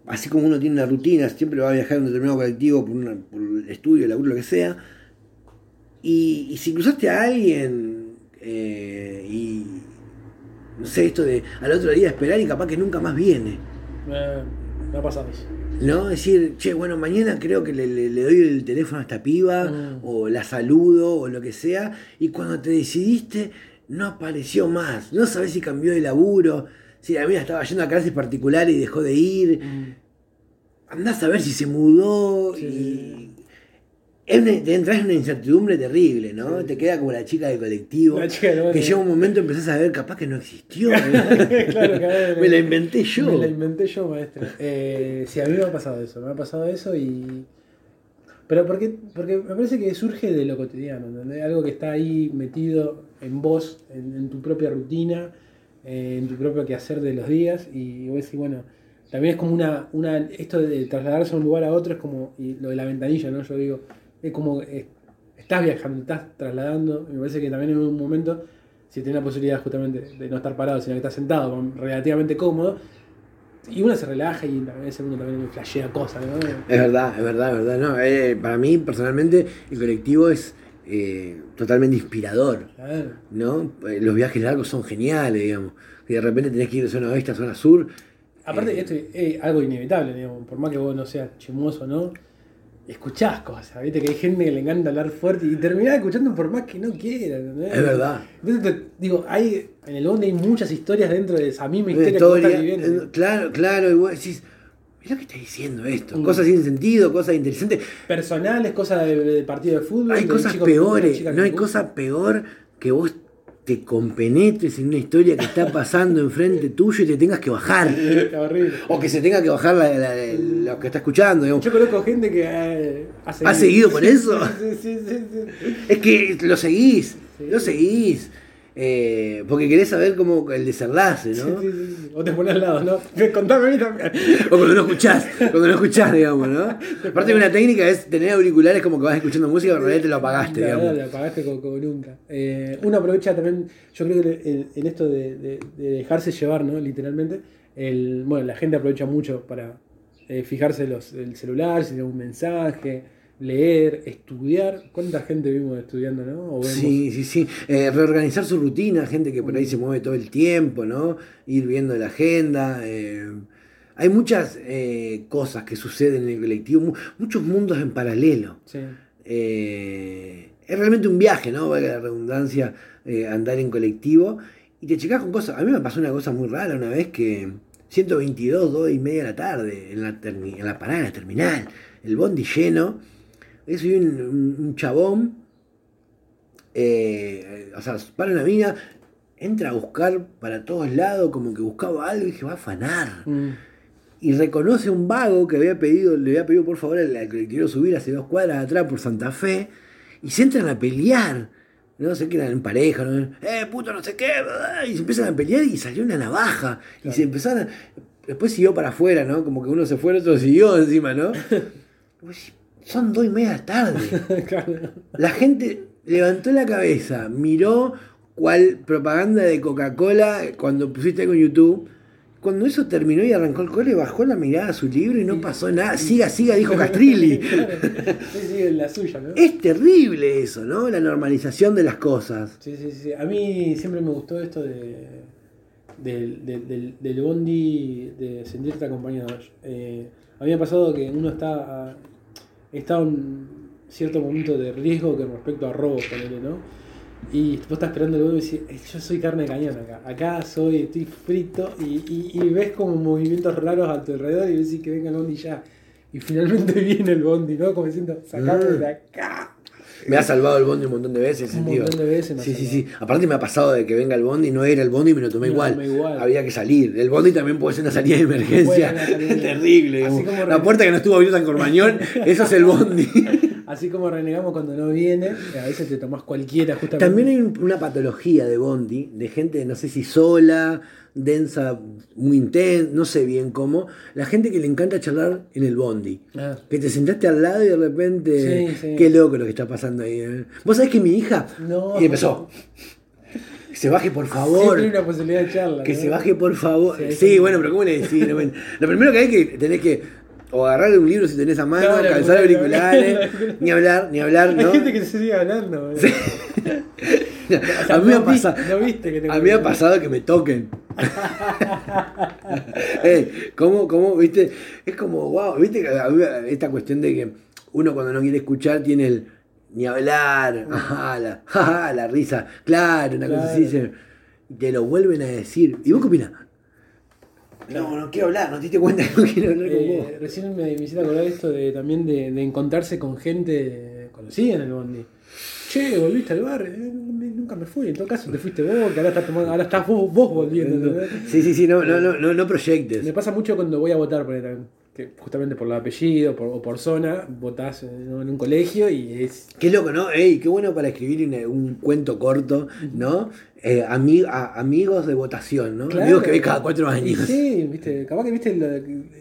Speaker 3: así como uno tiene una rutina, siempre va a viajar en un determinado colectivo por, una- por el estudio, el laburo, lo que sea, y, y si cruzaste a alguien eh, y, no sé, esto de al otro día esperar y capaz que nunca más viene.
Speaker 2: Me ha pasado eso.
Speaker 3: ¿No? Decir, che, bueno, mañana creo que le, le- le doy el teléfono a esta piba,
Speaker 2: Mm.
Speaker 3: o la saludo, o lo que sea, y cuando te decidiste, no apareció más. No sabes si cambió de laburo, si la mía estaba yendo a clases particulares y dejó de ir. Andás a ver si se mudó
Speaker 2: Sí.
Speaker 3: y. Es una- te entras en una incertidumbre terrible, ¿no? Te queda como la chica del colectivo.
Speaker 2: La chica
Speaker 3: que llega un momento empezás a ver, capaz que no existió.
Speaker 2: claro, ver,
Speaker 3: Me la inventé yo.
Speaker 2: Me la inventé yo, maestro. Eh, sí, a mí me ha pasado eso, me ha pasado eso y... Pero porque, porque me parece que surge de lo cotidiano, ¿entendés? Algo que está ahí metido en vos, en, en tu propia rutina, eh, en tu propio quehacer de los días y vos decís, bueno, también es como una, una... Esto de trasladarse de un lugar a otro es como... Y lo de la ventanilla, ¿no? Yo digo, es como... eh, estás viajando, estás trasladando, me parece que también en un momento, si tienes la posibilidad justamente de no estar parado, sino que estás sentado, relativamente cómodo, Y uno se relaja y a veces uno también flashea cosas, ¿no?
Speaker 3: Es verdad, es verdad, es verdad. No, eh, para mí, personalmente, el colectivo es eh, totalmente inspirador.
Speaker 2: Claro.
Speaker 3: ¿no? Eh, Los viajes largos son geniales, digamos. Y de repente tenés que ir de zona oeste a zona sur.
Speaker 2: Aparte,
Speaker 3: Eh,
Speaker 2: esto es algo inevitable, digamos, por más que vos no seas chismoso, ¿no? Escuchás cosas, viste que hay gente que le encanta hablar fuerte y terminás escuchando por más que no quiera, ¿entendés?
Speaker 3: Es verdad.
Speaker 2: Entonces, te- digo, hay, en el bondi hay muchas historias dentro de esa misma historia que estás viviendo.
Speaker 3: eh, claro, claro, y vos decís, mirá que está diciendo esto.
Speaker 2: Mm.
Speaker 3: Cosas sin sentido, cosas interesantes.
Speaker 2: Personales, cosas de, de partido de fútbol.
Speaker 3: Hay
Speaker 2: de
Speaker 3: cosas peores, no hay cosa peor que vos te compenetres en una historia que está pasando enfrente tuyo y te tengas que bajar.
Speaker 2: Está horrible.
Speaker 3: O que se tenga que bajar la, la- la- lo que está escuchando. digamos.
Speaker 2: Yo conozco gente que eh, ha seguido.
Speaker 3: ¿Ha seguido con eso?
Speaker 2: Sí, sí, sí.
Speaker 3: Es que lo seguís, lo seguís. Eh, porque querés saber cómo el desenlace, ¿no?
Speaker 2: sí, sí, sí. O te pones al lado, ¿no? Contame a mí también.
Speaker 3: O cuando no escuchás, cuando no escuchás, digamos, ¿no? Aparte de una técnica es tener auriculares como que vas escuchando música, pero en realidad te lo apagaste,
Speaker 2: La verdad,
Speaker 3: digamos.
Speaker 2: la apagaste como, como nunca. Eh, uno aprovecha también, yo creo que en, en esto de, de- de dejarse llevar, ¿no? Literalmente, el, bueno, la gente aprovecha mucho para eh, fijarse los, el celular, si tiene un mensaje, leer, estudiar. ¿Cuánta gente vimos estudiando, no? O vemos?
Speaker 3: Sí, sí, sí. Eh, reorganizar su rutina, gente que por ahí se mueve todo el tiempo, ¿no? Ir viendo la agenda. eh, Hay muchas eh, cosas que suceden en el colectivo, mu- muchos mundos en paralelo.
Speaker 2: Sí.
Speaker 3: Es realmente un viaje, ¿no? Valga la redundancia, andar en colectivo. Y te checas con cosas. A mí me pasó una cosa muy rara una vez que 122, 2 y media de la tarde, en la, en la parada, en la terminal, el bondi lleno. Eso y un, un- un chabón, eh, o sea, para una mina, entra a buscar para todos lados, como que buscaba algo y dije, va a afanar
Speaker 2: Mm.
Speaker 3: y reconoce a un vago que había pedido, le había pedido por favor al, al colectivo subir hace dos cuadras atrás por Santa Fe, y se entran a pelear. No sé qué eran en pareja, ¿no? eh, puto, no sé qué, y se empiezan a pelear y salió una navaja. Y se empezaron a- Después siguió para afuera, ¿no? Como que uno se fue, el otro siguió encima, ¿no? Son dos y media de la tarde.
Speaker 2: Claro.
Speaker 3: La gente levantó la cabeza, miró cuál propaganda de Coca-Cola cuando pusiste algo en YouTube. Cuando eso terminó y arrancó el cole, bajó la mirada a su libro y no pasó nada. Siga, siga, dijo Castrilli.
Speaker 2: Sí, sí, es la suya, ¿no?
Speaker 3: Es terrible eso, ¿no? La normalización de las cosas.
Speaker 2: Sí, sí, sí. A mí siempre me gustó esto de, del, del, del- del bondi, de sentirte acompañado. Eh, a mí me ha pasado que uno está, está en cierto momento de riesgo con respecto a robo, ponele, ¿no? Y vos estás esperando el bondi y decís, "Eh, yo soy carne de cañón acá. Acá soy, estoy frito y, y- y ves como movimientos raros a tu alrededor y ves que venga el bondi ya. Y finalmente viene el bondi, ¿no? Como diciendo, sacame de acá.
Speaker 3: Me ha salvado el bondi un montón de veces,
Speaker 2: Un montón de veces me ha
Speaker 3: Sí, sí, sí. Aparte me ha pasado de que venga el bondi, no era el bondi y me lo tomé
Speaker 2: Me
Speaker 3: igual.
Speaker 2: tomé igual.
Speaker 3: Había que salir. El bondi también puede ser una salida de emergencia.
Speaker 2: Salida.
Speaker 3: Terrible.
Speaker 2: Así
Speaker 3: digamos.
Speaker 2: como
Speaker 3: La puerta que no estuvo abierta en Cormañón, eso es el bondi.
Speaker 2: Así como renegamos cuando no viene, a veces te tomás cualquiera justamente.
Speaker 3: También hay un- una patología de Bondi, de gente, no sé si sola, densa, muy intensa, no sé bien cómo. La gente que le encanta charlar en el Bondi.
Speaker 2: Ah,
Speaker 3: Que te sentaste al lado y de repente.
Speaker 2: Sí, sí.
Speaker 3: Qué loco lo que está pasando ahí. ¿eh? Vos sabés que mi hija.
Speaker 2: No.
Speaker 3: Y empezó. Que se baje por favor.
Speaker 2: Hay una posibilidad de charla.
Speaker 3: Que
Speaker 2: ¿no?
Speaker 3: se baje por favor.
Speaker 2: Sí,
Speaker 3: Sí,
Speaker 2: sí.
Speaker 3: bueno, pero ¿cómo le decís? Lo primero que hay que tenés que o agarrarle un libro si tenés a mano,
Speaker 2: No,
Speaker 3: calzar
Speaker 2: auricular,
Speaker 3: auriculares, ni hablar, ni hablar,
Speaker 2: Hay
Speaker 3: ¿no?
Speaker 2: gente que se sigue hablando. ¿no? O sea,
Speaker 3: a mí me ha pasado.
Speaker 2: no viste que te
Speaker 3: A mí me ha pasado que me toquen. ¿cómo, cómo, viste? Es como, wow, viste esta cuestión de que uno cuando no quiere escuchar tiene el ni hablar, ajá, la, risa, claro, una cosa así, se- te lo vuelven a decir. ¿Y vos qué opinás? No, no quiero hablar, no te diste cuenta que no quiero hablar con vos.
Speaker 2: Eh, recién me, me hiciste acordar esto de también de, de encontrarse con gente conocida en el bondi. Che, volviste al bar, Eh, nunca me fui. En todo caso te fuiste vos, que ahora estás tomando, ahora estás vos, vos volviendo.
Speaker 3: Sí, sí, sí, no, no, no, no, proyectes.
Speaker 2: Me pasa mucho cuando voy a votar por ahí, que justamente por el apellido por- o por zona, votás en, en un colegio y es.
Speaker 3: Qué loco, ¿no? Ey, qué bueno para escribir un, un cuento corto, ¿no? Eh, ami- a- amigos de votación, ¿no?
Speaker 2: Claro.
Speaker 3: Amigos que ves cada cuatro años.
Speaker 2: sí, viste, capaz que viste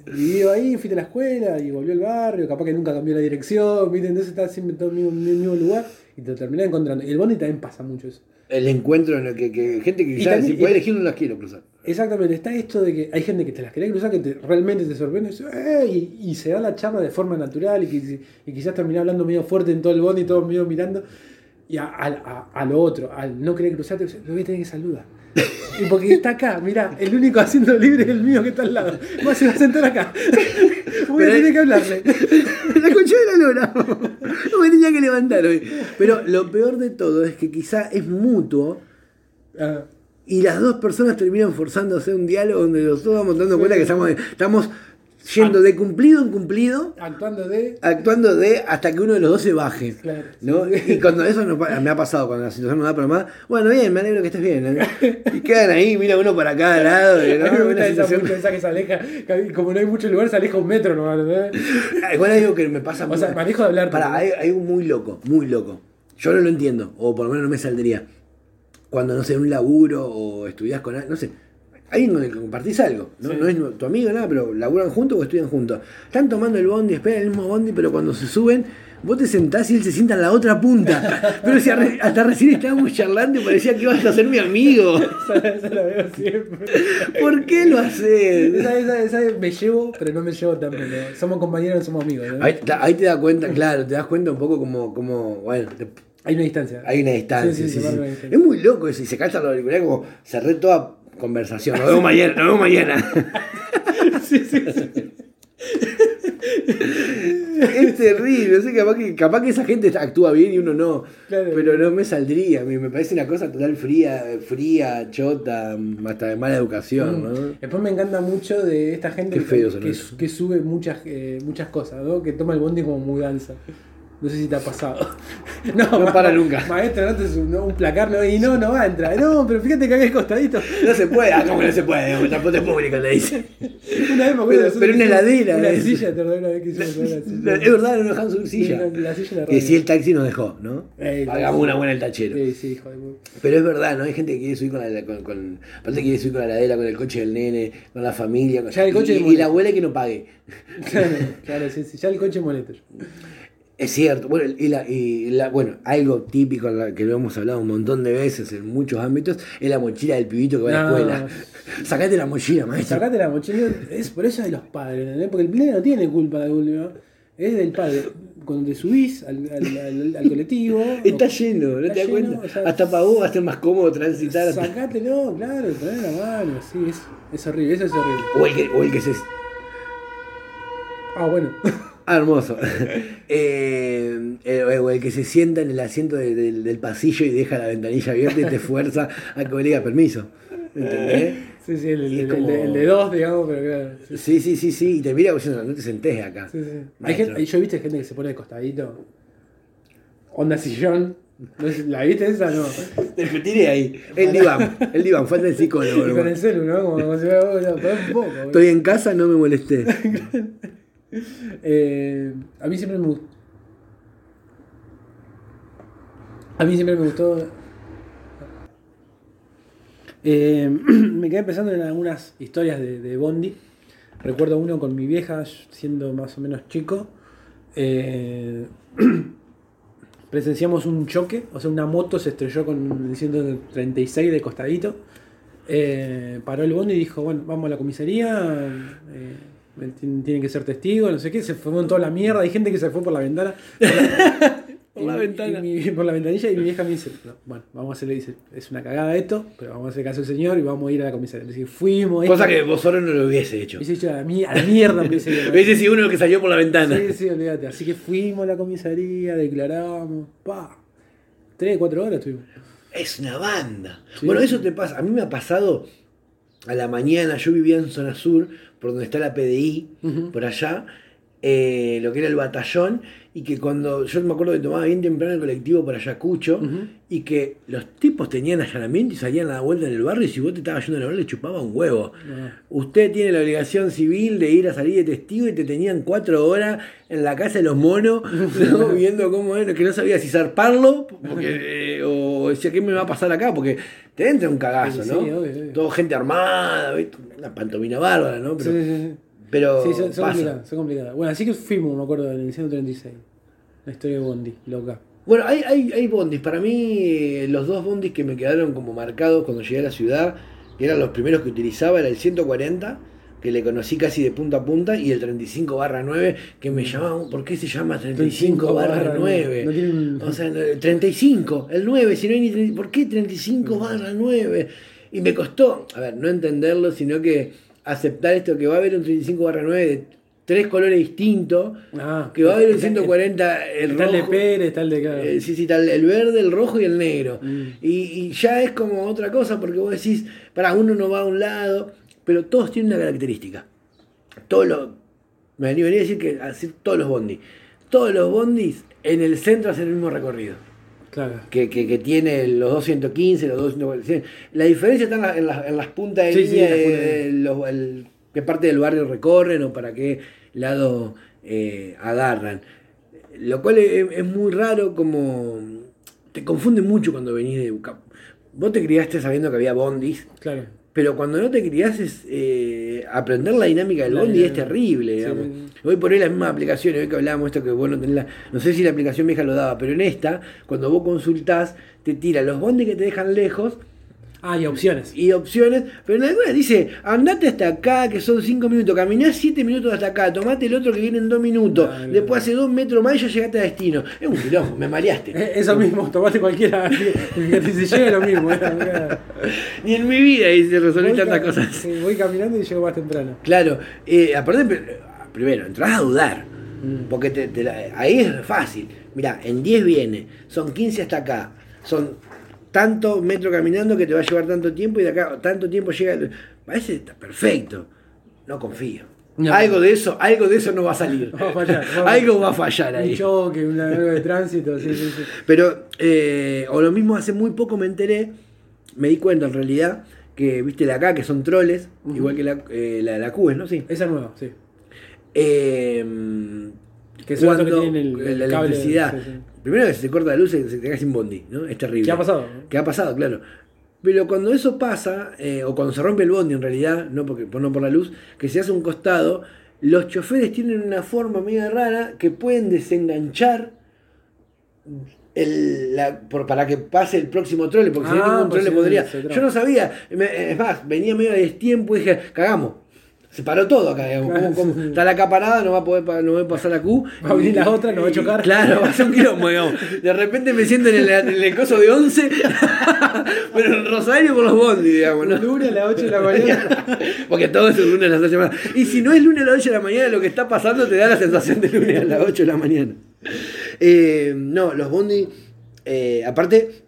Speaker 2: vivió ahí, fuiste a la escuela y volvió al barrio, capaz que nunca cambió la dirección, viste, entonces estás siempre en todo el mismo, mismo lugar y te terminás encontrando. Y el bondi también pasa mucho eso.
Speaker 3: El encuentro en el que, que gente que ya
Speaker 2: también-
Speaker 3: si puede elegir no las quiero cruzar.
Speaker 2: Exactamente, está esto de que hay gente que te las querés cruzar, que te- realmente te sorprende, "Eh", y, y se da la charla de forma natural y, quizás termina hablando medio fuerte en todo el bondi y todos medio mirando. Y a, al- a- a lo otro, al no querer cruzarte, lo voy a tener que saludar. Y porque está acá, mirá, el único asiento libre es el mío que está al lado. Más se va a sentar acá. Voy a tener que hablarle.
Speaker 3: la concha de la lora. No me tenía que levantar hoy. Pero lo peor de todo es que quizá es mutuo
Speaker 2: Ah,
Speaker 3: y las dos personas terminan forzando a hacer un diálogo donde los dos vamos dando cuenta que estamos, estamos yendo de cumplido en cumplido,
Speaker 2: actuando de.
Speaker 3: actuando de hasta que uno de los dos se baje.
Speaker 2: Claro.
Speaker 3: ¿no? Y cuando eso pa- me ha pasado, cuando la situación no da para más, bueno, bien, me alegro que estés bien. ¿no? Y quedan ahí, mira uno para cada lado. ¿no?
Speaker 2: Me
Speaker 3: Una situación-
Speaker 2: mucho esa que se aleja. Como no hay mucho lugar, se aleja un metro nomás. ¿no?
Speaker 3: Igual hay algo que me pasa
Speaker 2: O sea, manejo de hablar.
Speaker 3: Para,
Speaker 2: pero-
Speaker 3: hay, hay un muy loco, muy loco. Yo no lo entiendo, o por lo menos no me saldría. Cuando, no sé, un laburo o estudias con alguien, no sé, alguien con el que compartís algo. No,
Speaker 2: Sí.
Speaker 3: no es tu amigo, nada, pero laburan juntos o estudian juntos. Están tomando el bondi, esperan el mismo bondi, pero cuando se suben, vos te sentás y él se sienta en la otra punta. Pero si hasta recién estábamos charlando y parecía que ibas a ser mi amigo.
Speaker 2: Esa la veo siempre.
Speaker 3: ¿Por qué lo haces?
Speaker 2: Esa, esa, esa me llevo, pero no me llevo tan. Somos compañeros, no somos amigos. ¿no?
Speaker 3: Ahí, ahí te das cuenta, claro, te das cuenta un poco como, como bueno, te-
Speaker 2: Hay una distancia.
Speaker 3: Hay una distancia.
Speaker 2: Sí, sí,
Speaker 3: sí, sí. Es muy loco eso. Y se calza los auriculares como cerré toda conversación. Nos vemos mañana. Nos vemos mañana.
Speaker 2: Sí, sí, sí.
Speaker 3: es terrible. O sea, capaz, que, capaz que esa gente actúa bien y uno no.
Speaker 2: Claro.
Speaker 3: Pero no me saldría. A mí me parece una cosa total fría, fría, chota, hasta de mala educación. ¿no?
Speaker 2: Después me encanta mucho de esta gente que, que, que sube muchas, eh, muchas cosas, ¿no? Que toma el bondi como mudanza. No sé si te ha pasado. No,
Speaker 3: No para nunca.
Speaker 2: Maestro, no te no, un placar, no, y no, no va a entrar. No, pero fíjate que acá hay costadito.
Speaker 3: No se puede. Ah, ¿cómo que no se puede? El transporte público le dice.
Speaker 2: Una vez me acuerdo.
Speaker 3: Pero- pero una heladera,
Speaker 2: Una
Speaker 3: es.
Speaker 2: silla, te una vez que hicimos una silla.
Speaker 3: Es verdad, no nos dejan subir silla.
Speaker 2: La- la silla la
Speaker 3: Que si el taxi nos dejó, ¿no?
Speaker 2: Ey,
Speaker 3: Hagamos una buena el tachero.
Speaker 2: Sí, sí, hijo de.
Speaker 3: Pero es verdad, ¿no? Hay gente que quiere subir con la, con, con- aparte quiere subir con la heladera, con el coche del nene, con la familia. con-
Speaker 2: Ya el coche
Speaker 3: y, la abuela que no pague.
Speaker 2: Claro, claro, sí, sí. Ya el coche molesto.
Speaker 3: Es cierto. Bueno, y la, y la- bueno, algo típico que lo hemos hablado un montón de veces en muchos ámbitos es la mochila del pibito que va a la
Speaker 2: No.
Speaker 3: escuela. Sacate la mochila, maestro.
Speaker 2: Sacate la mochila, es por eso de los padres, ¿entendés? Porque el nene no tiene culpa de última, es del padre. Cuando te subís al, al, al- al colectivo.
Speaker 3: Está
Speaker 2: o-
Speaker 3: lleno, ¿no
Speaker 2: está
Speaker 3: te das cuenta?
Speaker 2: o sea,
Speaker 3: Hasta para vos va a ser más cómodo transitar. hasta-
Speaker 2: Sacátelo, claro, poné la mano, sí, es, es horrible, eso es horrible.
Speaker 3: O el que, o el que se.
Speaker 2: Ah, bueno.
Speaker 3: Ah, hermoso. Eh, eh, o el que se sienta en el asiento de- del- del pasillo y deja la ventanilla abierta y te fuerza a que le diga permiso. ¿Entendés?
Speaker 2: Sí, sí, el, el- el-
Speaker 3: como-
Speaker 2: el- el de dos, digamos, pero claro. Sí,
Speaker 3: Sí, sí, sí, sí. Y te mira diciendo, no te sentés acá.
Speaker 2: sí, sí. Hay gente, yo viste gente que se pone de costadito. Onda sillón. ¿La viste esa? No.
Speaker 3: Te tiré ahí. El diván. El diván, falta el psicólogo.
Speaker 2: Y con el celu, ¿no? Como, como si fuera, un poco.
Speaker 3: Estoy en casa, no me molesté.
Speaker 2: Eh, a mí siempre me gustó. A mí siempre me gustó. Eh, me quedé pensando en algunas historias de, de Bondi. Recuerdo uno con mi vieja, siendo más o menos chico. Eh, presenciamos un choque, o sea, una moto se estrelló con el 136 de costadito. Eh, paró el bondi y dijo, bueno, vamos a la comisaría, eh, tienen que ser testigos, no sé qué, se fue en toda la mierda, hay gente que se fue por la ventana.
Speaker 3: Por la
Speaker 2: Y-
Speaker 3: ventana.
Speaker 2: mi- por la ventanilla y mi vieja me dice, "No, bueno, vamos a hacerle, dice, es una cagada esto, pero vamos a hacer caso al señor y vamos a ir a la comisaría. Que fuimos.
Speaker 3: Cosa
Speaker 2: esto-
Speaker 3: que vos solo no lo hubiese hecho.
Speaker 2: y se echó a la, a la mierda. me dice,
Speaker 3: Hubiese sido uno que salió por la ventana.
Speaker 2: Sí, sí, olvídate. Así que fuimos a la comisaría, declaramos, pa. Tres, cuatro horas estuvimos.
Speaker 3: Es una banda.
Speaker 2: Sí.
Speaker 3: Bueno, eso te pasa. A mí me ha pasado a la mañana. Yo vivía en zona sur, por donde está la PDI, por allá, eh, lo que era el batallón. Y que cuando yo me acuerdo que tomaba bien temprano el colectivo para Ayacucho, y que los tipos tenían allanamiento y salían a la vuelta en el barrio. Y si vos te estabas yendo a la hora, le chupaba un huevo.
Speaker 2: Ah.
Speaker 3: Usted tiene la obligación civil de ir a salir de testigo y te tenían cuatro horas en la casa de los monos, ¿no? viendo cómo era, que no sabía si zarparlo porque, decía, ¿qué me va a pasar acá? Porque te entra un cagazo,
Speaker 2: Sí,
Speaker 3: ¿no?
Speaker 2: sí, obvio, obvio.
Speaker 3: Todo gente armada, ¿viste? una pantomina bárbara, ¿no?
Speaker 2: Sí,
Speaker 3: Pero,
Speaker 2: sí, sí.
Speaker 3: pero
Speaker 2: Sí, son, son
Speaker 3: pasa.
Speaker 2: complicadas, son complicadas. Bueno, así que fuimos, me acuerdo, en el 136. La historia de Bondi, loca.
Speaker 3: Bueno, hay, hay, hay bondis. Para mí, eh, los dos bondis que me quedaron como marcados cuando llegué a la ciudad que eran los primeros que utilizaba, era el 140, que le conocí casi de punta a punta, y el 35 barra 9, que me llamaba, ¿por qué se llama 35 barra 9?
Speaker 2: No tiene un-
Speaker 3: O sea, el 35, el 9, si no hay ni 30, ¿por qué 35 barra 9? Y me costó, a ver, no entenderlo, sino que aceptar esto, que va a haber un 35 barra 9 de tres colores distintos,
Speaker 2: Ah,
Speaker 3: que va a haber un
Speaker 2: está-
Speaker 3: 140 el
Speaker 2: Está el de
Speaker 3: rojo.
Speaker 2: Pérez, el de acá.
Speaker 3: Eh, sí, sí, tal, el verde, el rojo y el negro.
Speaker 2: Mm.
Speaker 3: Y, y ya es como otra cosa, porque vos decís, para uno no va a un lado, pero todos tienen una característica. Todos los. Me venía a decir que así todos los bondis. Todos los bondis en el centro hacen el mismo recorrido.
Speaker 2: Claro.
Speaker 3: Que, que, que tiene los 215, los 240. La diferencia está en, la- en las- en las puntas de
Speaker 2: Sí,
Speaker 3: línea, de- los- el- qué parte del barrio recorren o para qué lado eh, agarran. Lo cual es, es muy raro, como. Te confunde mucho cuando venís de. Vos te criaste sabiendo que había bondis,
Speaker 2: Claro.
Speaker 3: Pero cuando no te criás es eh, aprender la dinámica del
Speaker 2: La
Speaker 3: bondi es terrible, digamos.
Speaker 2: sí.
Speaker 3: Hoy por hoy las mismas aplicaciones, hoy que hablábamos esto que vos no tenés la. No sé si la aplicación vieja lo daba, pero en esta, cuando vos consultás, te tira los bondis que te dejan lejos
Speaker 2: Ah, y opciones.
Speaker 3: y opciones, pero en algunas dice, andate hasta acá, que son 5 minutos, caminá 7 minutos hasta acá, tomate el otro que viene en 2 minutos, después hace 2 metros más y ya llegaste a destino. Es un quilombo, me mareaste.
Speaker 2: Eso mismo, tomate cualquiera. que si llega lo mismo.
Speaker 3: Ni en mi vida hice resolver tantas cosas.
Speaker 2: sí, Voy caminando y llego más temprano.
Speaker 3: Claro, eh, aparte, primero, entras a dudar.
Speaker 2: Mm.
Speaker 3: Porque te- te la- ahí es fácil. Mirá, en 10 viene, son 15 hasta acá, son tanto metro caminando que te va a llevar tanto tiempo y de acá tanto tiempo llega. Parece está perfecto. No confío.
Speaker 2: No.
Speaker 3: Algo de eso, algo de eso no va a salir.
Speaker 2: Va a fallar, va a-
Speaker 3: algo va a fallar
Speaker 2: Un
Speaker 3: ahí.
Speaker 2: choque, una de tránsito, sí, sí, sí.
Speaker 3: Pero, eh, o lo mismo hace muy poco me enteré, me di cuenta en realidad, que viste la acá, que son troles, igual que la, eh, la, la Q, ¿no? Sí.
Speaker 2: Esa nueva, sí.
Speaker 3: Eh,
Speaker 2: Que son
Speaker 3: cuando
Speaker 2: que tienen el-
Speaker 3: la
Speaker 2: cable,
Speaker 3: electricidad.
Speaker 2: sí, sí.
Speaker 3: Primero que se te corta la luz y se te queda sin bondi, ¿no? Es terrible.
Speaker 2: ¿Qué ha pasado?
Speaker 3: ¿Qué ha pasado? Claro. Pero cuando eso pasa, eh, o cuando se rompe el bondi en realidad, no, porque, no por la luz, que se hace un costado, los choferes tienen una forma media rara que pueden desenganchar el, la- por, para que pase el próximo trole, porque si no
Speaker 2: Ah,
Speaker 3: ningún
Speaker 2: pues
Speaker 3: trole podría. Yo no sabía, me- es más, venía medio de destiempo y dije, cagamos. Se paró todo acá, digamos. ¿Cómo- cómo? está la acá parada, no va a poder no va a pasar la Q.
Speaker 2: Va a venir la otra, nos va a chocar.
Speaker 3: Claro, va a ser un quilombo, digamos. De repente me siento en el, en el coso de 11, pero en Rosario por los bondi, digamos, ¿no?
Speaker 2: Lunes a las 8 de la mañana.
Speaker 3: Porque todo es el lunes a las 8 de la mañana. Y si no es lunes a las 8 de la mañana, lo que está pasando te da la sensación de lunes a las 8 de la mañana. Eh, no, los bondi, eh, aparte,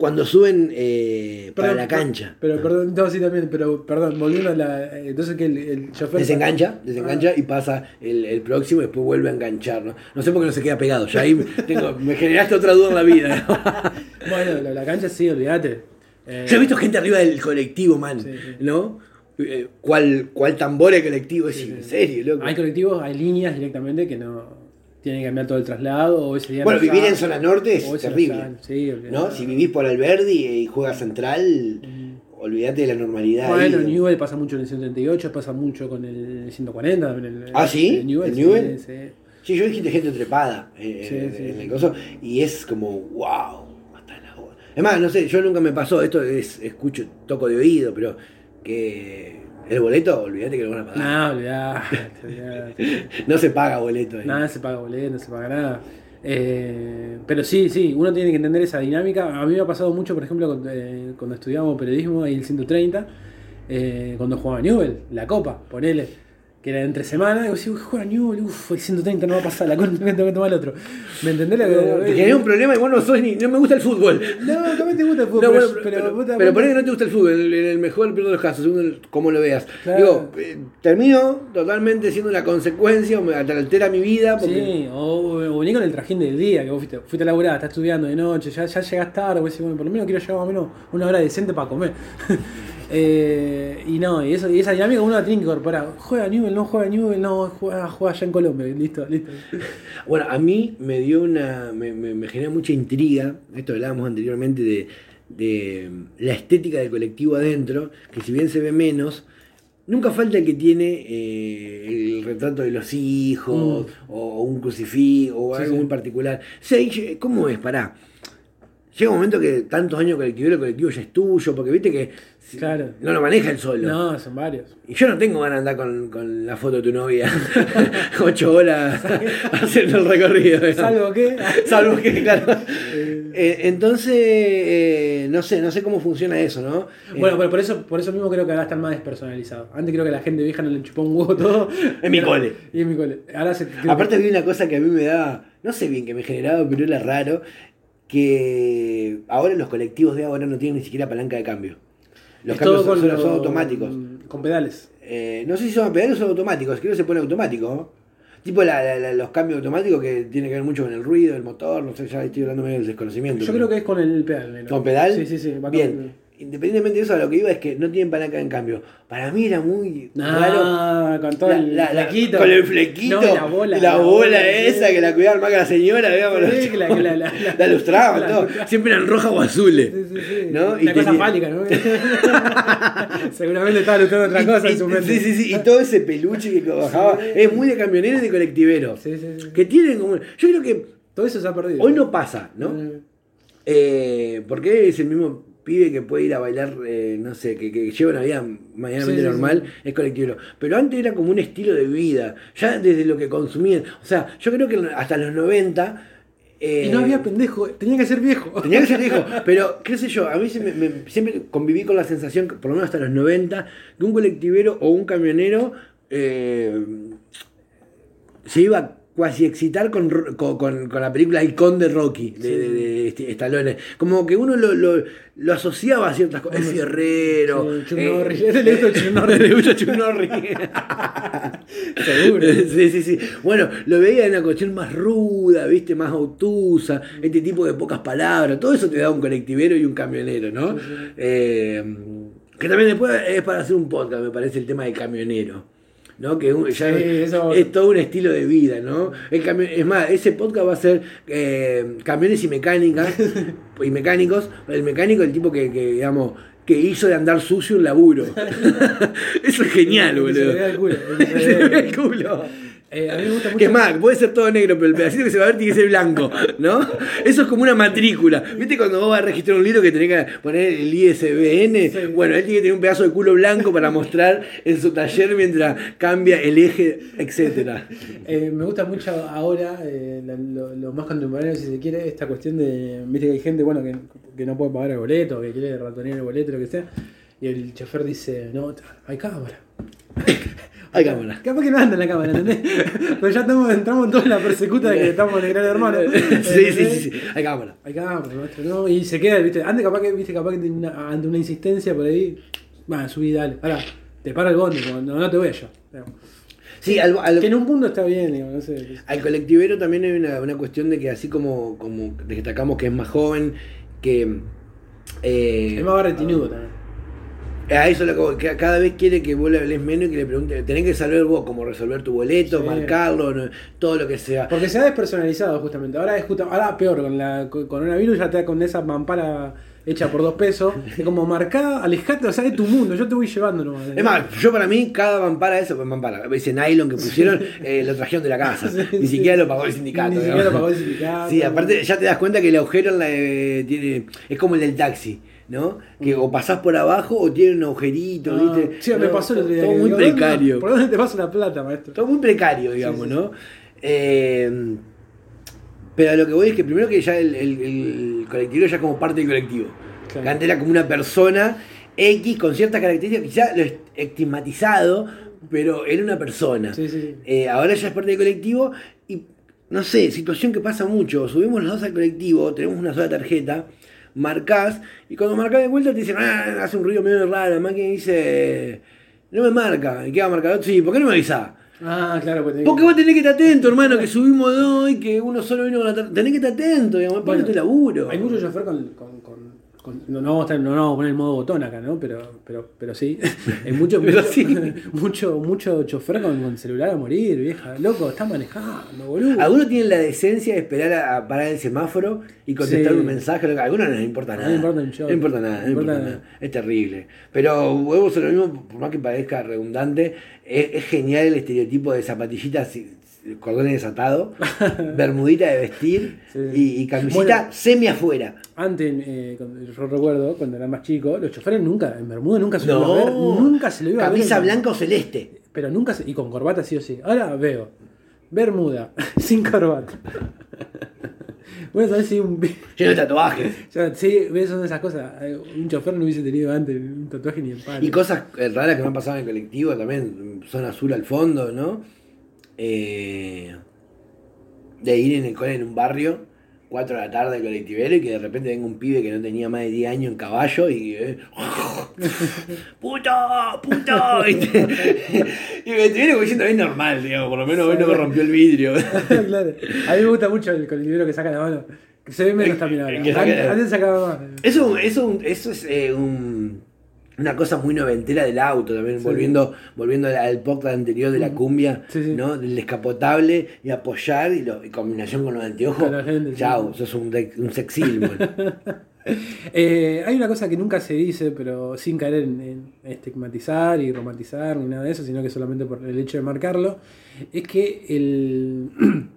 Speaker 3: cuando suben eh, para
Speaker 2: Perdón,
Speaker 3: la cancha,
Speaker 2: Pero, perdón, no, sí también, pero, perdón, volviendo a la. eh, Entonces que el, el chofer.
Speaker 3: desengancha, desengancha y pasa el, el próximo y después vuelve a enganchar. ¿no? no sé por qué no se queda pegado. Ya ahí tengo- me generaste otra duda en la vida.
Speaker 2: Ah, Bueno, la, la cancha sí, olvídate. Eh,
Speaker 3: Yo he visto gente arriba del colectivo, man,
Speaker 2: Sí, sí.
Speaker 3: ¿no? Eh, ¿Cuál, cuál tambor el colectivo? Es en serio, loco.
Speaker 2: Hay colectivos, hay líneas directamente que no. Tienen que cambiar todo el traslado o ese día.
Speaker 3: Bueno,
Speaker 2: no
Speaker 3: vivir en zona norte es
Speaker 2: no
Speaker 3: terrible.
Speaker 2: salen, Sí.
Speaker 3: ¿no? Si vivís por Alberdi y juegas central, olvídate de la normalidad.
Speaker 2: Bueno,
Speaker 3: ahí.
Speaker 2: Newell pasa mucho en el 138, pasa mucho con el 140 también. El,
Speaker 3: ¿Ah, sí?
Speaker 2: El Newell,
Speaker 3: ¿El
Speaker 2: sí,
Speaker 3: Newell?
Speaker 2: sí.
Speaker 3: Sí, yo visto gente trepada eh,
Speaker 2: Sí,
Speaker 3: en, el coso y es como, wow, hasta la hora. Es más, no sé, yo nunca me pasó, esto es, escucho, toco de oído, pero que el boleto, olvídate que lo van a pagar.
Speaker 2: No, olvidate, olvidate.
Speaker 3: No se paga boleto. ahí.
Speaker 2: Nada se paga boleto, no se paga nada. Eh, pero sí, sí, uno tiene que entender esa dinámica. A mí me ha pasado mucho, por ejemplo, cuando, eh, cuando estudiábamos periodismo ahí en el 130, eh, cuando jugaba Newell, la copa, ponele, que era entre semana, y vos decís, "Uy, juega Newell, uff, el 130 no va a pasar, la copa tengo que tomar el otro. ¿Me entendés lo que
Speaker 3: Te un problema y vos no sos ni, no me gusta el fútbol.
Speaker 2: No, también te gusta el fútbol,
Speaker 3: No,
Speaker 2: pero,
Speaker 3: pero,
Speaker 2: pero,
Speaker 3: ponele que no te gusta el fútbol, en el mejor de los casos, según el- cómo lo veas.
Speaker 2: Claro.
Speaker 3: Digo, eh, termino totalmente siendo una consecuencia, o me altera mi vida. Porque,
Speaker 2: Sí, o, o con el trajín del día, que vos fuiste, fuiste a laburar, estás estudiando de noche, ya, ya llegás tarde, vos decís, bueno, por lo menos quiero llegar más o menos una hora decente para comer. Eh, y no, y, eso, y esa dinámica uno la tiene que incorporar. Juega Newell, no juega Newell, no juega, juega allá en Colombia, listo, listo.
Speaker 3: Bueno, a mí me dio una. me, me, me genera mucha intriga. Esto hablábamos anteriormente de, de la estética del colectivo adentro, que si bien se ve menos. Nunca falta el que tiene eh, el retrato de los hijos, o un crucifijo, o
Speaker 2: Mm. Sí,
Speaker 3: algo
Speaker 2: sí.
Speaker 3: muy particular. Sí, ¿Cómo es? Pará. llega un momento que tantos años colectivero, el colectivo ya es tuyo, porque viste que
Speaker 2: Claro.
Speaker 3: no lo maneja el solo.
Speaker 2: No, son varios.
Speaker 3: Y yo no tengo ganas de andar con, con la foto de tu novia ocho horas haciendo el recorrido. digamos.
Speaker 2: Salvo que.
Speaker 3: Salvo que, claro. Eh, entonces, eh, no sé, no sé cómo funciona eso, ¿no?
Speaker 2: Bueno,
Speaker 3: Eh,
Speaker 2: pero por eso, por eso mismo creo que ahora están más despersonalizados. Antes creo que la gente vieja no le chupó un huevo todo.
Speaker 3: En mi cole.
Speaker 2: Y en mi cole. Ahora se.
Speaker 3: Aparte
Speaker 2: que-
Speaker 3: vi una cosa que a mí me daba, no sé bien que me generaba, pero era raro, que ahora los colectivos de ahora no tienen ni siquiera palanca de cambio. Los
Speaker 2: es
Speaker 3: cambios son, son automáticos.
Speaker 2: Con pedales.
Speaker 3: Eh, no sé si son pedales o son automáticos, creo que se pone automático. ¿no? Tipo la- la- la- los cambios automáticos que tienen que ver mucho con el ruido, el motor, no sé, ya estoy hablando medio del desconocimiento.
Speaker 2: Yo creo que es con el pedal. neno.
Speaker 3: ¿Con pedal?
Speaker 2: Sí, sí, sí. va
Speaker 3: Bien. Independientemente de eso, a lo que iba es que no tienen palanca en cambio. Para mí era muy raro.
Speaker 2: Ah, con todo el
Speaker 3: La-
Speaker 2: flequito.
Speaker 3: Con el flequito.
Speaker 2: No, y la bola.
Speaker 3: y la bola esa que la cuidaba más que la señora.
Speaker 2: Sí, la- la- la- la-
Speaker 3: La lustraban
Speaker 2: la
Speaker 3: todo.
Speaker 2: lustraban.
Speaker 3: Siempre eran rojas o azules.
Speaker 2: Sí, sí, sí.
Speaker 3: ¿no?
Speaker 2: Una cosa
Speaker 3: tenía-
Speaker 2: fálica, ¿no? Seguramente estaba luchando otra
Speaker 3: y-
Speaker 2: cosa
Speaker 3: y-
Speaker 2: en su mente.
Speaker 3: Sí, sí, sí. Y todo ese peluche que bajaba. Es muy de camionero y de colectivero.
Speaker 2: Sí, sí, sí.
Speaker 3: Que tienen como. Yo creo que
Speaker 2: Todo eso se ha perdido.
Speaker 3: hoy no pasa, ¿no?
Speaker 2: Mm.
Speaker 3: Eh, porque es el mismo pibe que puede ir a bailar, eh, no sé, que, que lleva una vida medianamente
Speaker 2: Sí,
Speaker 3: normal,
Speaker 2: sí.
Speaker 3: es colectivero. Pero antes era como un estilo de vida, ya desde lo que consumían. O sea, yo creo que hasta los 90... eh,
Speaker 2: Y no había pendejo, tenía que ser viejo.
Speaker 3: Tenía que ser viejo, pero qué sé yo, a mí se me- me- siempre conviví con la sensación, por lo menos hasta los 90, que un colectivero o un camionero eh, se iba cuasi excitar con, con, con- la película Icon de Rocky, de, de- de Stallone. Como que uno lo, lo- lo asociaba a ciertas cosas. El fierrero.
Speaker 2: Sí, Chuck
Speaker 3: eh.
Speaker 2: Este le gusta.
Speaker 3: Le.
Speaker 2: Seguro.
Speaker 3: Sí, sí, sí. Bueno, lo veía en una cuestión más ruda, ¿viste? Más obtusa, este tipo de pocas palabras. Todo eso te da un colectivero y un camionero, ¿no? Eh, que también después es para hacer un podcast, me parece, el tema del camionero. ¿No? Que un- ya
Speaker 2: Sí,
Speaker 3: es,
Speaker 2: eso-
Speaker 3: es todo un estilo de vida, ¿no? El cami- es más, ese podcast va a ser eh, camiones y mecánicas y mecánicos. El mecánico, el tipo que, que, digamos, que hizo de andar sucio un laburo. Eso es genial, boludo.
Speaker 2: se culo.
Speaker 3: Ve
Speaker 2: el
Speaker 3: culo.
Speaker 2: Eh, a mí me gusta mucho.
Speaker 3: Que es más, puede ser todo negro, pero el pedacito que se va a ver tiene que ser blanco, ¿no? Eso es como una matrícula. ¿Viste cuando vos vas a registrar un libro que tenés que poner el ISBN?
Speaker 2: Sí.
Speaker 3: Bueno, él tiene que tener un pedazo de culo blanco para mostrar en su taller mientras cambia el eje, etcétera.
Speaker 2: Eh, me gusta mucho ahora, eh, lo más contemporáneo, si se quiere, esta cuestión de. Viste que hay gente bueno que, que no puede pagar el boleto, que quiere ratonear el boleto, lo que sea. Y el chofer dice: No, hay cámara.
Speaker 3: Hay cámara.
Speaker 2: Capaz que no anda en la cámara, ¿entendés? Pero ya estamos, entramos en la persecuta de que estamos en el gran hermano.
Speaker 3: Sí, sí, sí, sí. Hay cámara.
Speaker 2: Hay cámara, maestro, ¿no? Y se queda, ¿viste? Antes capaz que, ¿viste? Capaz que tiene una- ante una insistencia por ahí. Va, subí, dale. Ahora, te para el bondi, como, no, no te voy yo.
Speaker 3: Sí, al, al-
Speaker 2: Que en un punto está bien, digo, no sé.
Speaker 3: al colectivero también hay una, una cuestión de que así como, como destacamos que es más joven, que... eh,
Speaker 2: Es más barretinudo también.
Speaker 3: A eso lo que que cada vez quiere que vos le hables menos y que le pregunte, tenés que saber vos cómo resolver tu boleto,
Speaker 2: Sí.
Speaker 3: marcarlo, no- todo lo que sea.
Speaker 2: Porque se ha despersonalizado justamente. Ahora es justo, ahora peor, con la con coronavirus ya te da con esa mampara hecha por dos pesos. Es como marcada, alejate, o sea, de tu mundo, yo te voy llevando nomás.
Speaker 3: Es más, yo para mí, cada mampara esa, pues mampara, ese nylon que pusieron, eh, lo trajeron de la casa.
Speaker 2: Sí,
Speaker 3: Ni
Speaker 2: sí.
Speaker 3: siquiera lo pagó el sindicato.
Speaker 2: Ni
Speaker 3: digamos.
Speaker 2: siquiera lo pagó el sindicato.
Speaker 3: Sí, aparte ya te das cuenta que el agujero en la, eh, tiene, es como el del taxi, ¿no? Que o pasás por abajo o tiene un agujerito,
Speaker 2: Ah,
Speaker 3: ¿viste?
Speaker 2: sí, me pasó el otro día.
Speaker 3: Todo muy
Speaker 2: digo, ¿dónde-
Speaker 3: precario.
Speaker 2: ¿Por dónde te pasa la plata, maestro?
Speaker 3: Todo muy precario, digamos,
Speaker 2: Sí, sí,
Speaker 3: ¿no? Eh, pero lo que voy es que primero que ya el, el, el colectivo ya es como parte del colectivo.
Speaker 2: Claro.
Speaker 3: Que antes era como una persona X con ciertas características, quizá lo est- estigmatizado, pero era una persona.
Speaker 2: Sí, sí, sí.
Speaker 3: Eh, ahora ya es parte del colectivo y no sé, situación que pasa mucho. Subimos los dos al colectivo, tenemos una sola tarjeta, marcás y cuando marcás de vuelta te dicen, ah, hace un ruido medio raro. La máquina dice, no me marca. ¿Y qué va a marcar? Sí, ¿por qué no me avisás?
Speaker 2: Ah, claro, pues
Speaker 3: Porque vos tenés que estar atento, hermano, que subimos dos y que uno solo vino con la tarjeta. Tenés que estar atento, digamos,
Speaker 2: Bueno,
Speaker 3: tu laburo.
Speaker 2: Hay muchos chofer con. con, con- con- no, no vamos a estar- no, no vamos a poner el modo botón acá, ¿no? Pero, pero, pero sí. Hay mucho,
Speaker 3: Pero
Speaker 2: mucho,
Speaker 3: sí.
Speaker 2: mucho, mucho chofer con, con celular a morir, vieja. Loco, está manejando, boludo.
Speaker 3: Algunos tienen la decencia de esperar a, a parar el semáforo y contestar
Speaker 2: Sí.
Speaker 3: un mensaje. lo que- A algunos no les importa
Speaker 2: No
Speaker 3: nada.
Speaker 2: le importa un.
Speaker 3: No importa nada, no
Speaker 2: No
Speaker 3: importa
Speaker 2: importa
Speaker 3: nada. Es terrible. Pero huevos son lo mismo, por más que parezca redundante, es, es genial el estereotipo de zapatillitas cordones desatados, bermudita de vestir
Speaker 2: Sí.
Speaker 3: y, y camisita
Speaker 2: Bueno.
Speaker 3: semi afuera.
Speaker 2: Antes, eh, yo recuerdo, cuando era más chico, los choferes nunca, en Bermuda nunca se lo iba a ver, nunca se lo iba a ver.
Speaker 3: camisa blanca o celeste.
Speaker 2: Pero nunca, se- y con corbata sí o sí. Ahora veo, Bermuda, sin corbata. Bueno, sabes si un...
Speaker 3: Lleno de tatuajes.
Speaker 2: Sí, ves, son esas cosas. Eh, Un chofer no hubiese tenido antes un tatuaje ni en palo.
Speaker 3: Y cosas eh, raras que me han pasado en el colectivo también, zona azul al fondo, ¿no? Eh, de ir en el cole en un barrio, 4 de la tarde el colectivero y que de repente venga un pibe que no tenía más de 10 años en caballo y eh, ¡Puto! ¡Puto! ¿viste? y me estuviera como diciendo, es normal, digamos, por lo menos hoy no me rompió el vidrio.
Speaker 2: claro. A mí me gusta mucho el colectivero que saca la mano. Que se ve menos también ahora. antes sacaba más.
Speaker 3: Eso, eso, eso es eh, un- una cosa muy noventera del auto también,
Speaker 2: Sí.
Speaker 3: volviendo, volviendo al- podcast anterior de la cumbia,
Speaker 2: Sí, sí.
Speaker 3: ¿no? Del descapotable y apoyar y, lo, y combinación con los anteojos.
Speaker 2: Gente.
Speaker 3: Chau, sos un, un sex symbol.
Speaker 2: Eh, hay una cosa que nunca se dice, pero sin caer en, en estigmatizar y romantizar ni nada de eso, sino que solamente por el hecho de marcarlo, es que el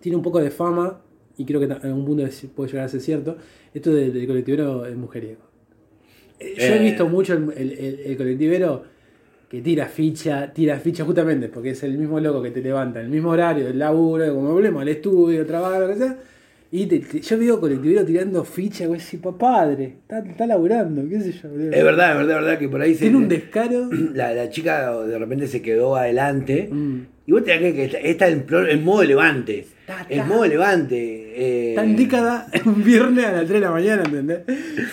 Speaker 2: tiene un poco de fama, y creo que en algún punto puede llegar a ser cierto, esto del, del colectivero es mujeriego. Eh, Yo he
Speaker 3: Eh.
Speaker 2: visto mucho el, el- el- el colectivero que tira ficha, tira ficha justamente porque es el mismo loco que te levanta en el mismo horario del laburo, como volvemos al estudio, trabajo, lo que sea. Y te- te- yo veo colectivero tirando ficha, güey, si padre, está, está laburando, qué sé yo. boludo.
Speaker 3: es verdad, es verdad, es verdad que por ahí se,
Speaker 2: Tiene un descaro.
Speaker 3: la, la chica de repente se quedó adelante.
Speaker 2: Mm.
Speaker 3: Y vos te das que está, está en, en modo levante.
Speaker 2: Ta,
Speaker 3: En
Speaker 2: ta.
Speaker 3: modo levante. eh,
Speaker 2: Tan década un viernes a las 3 de la mañana, ¿entendés?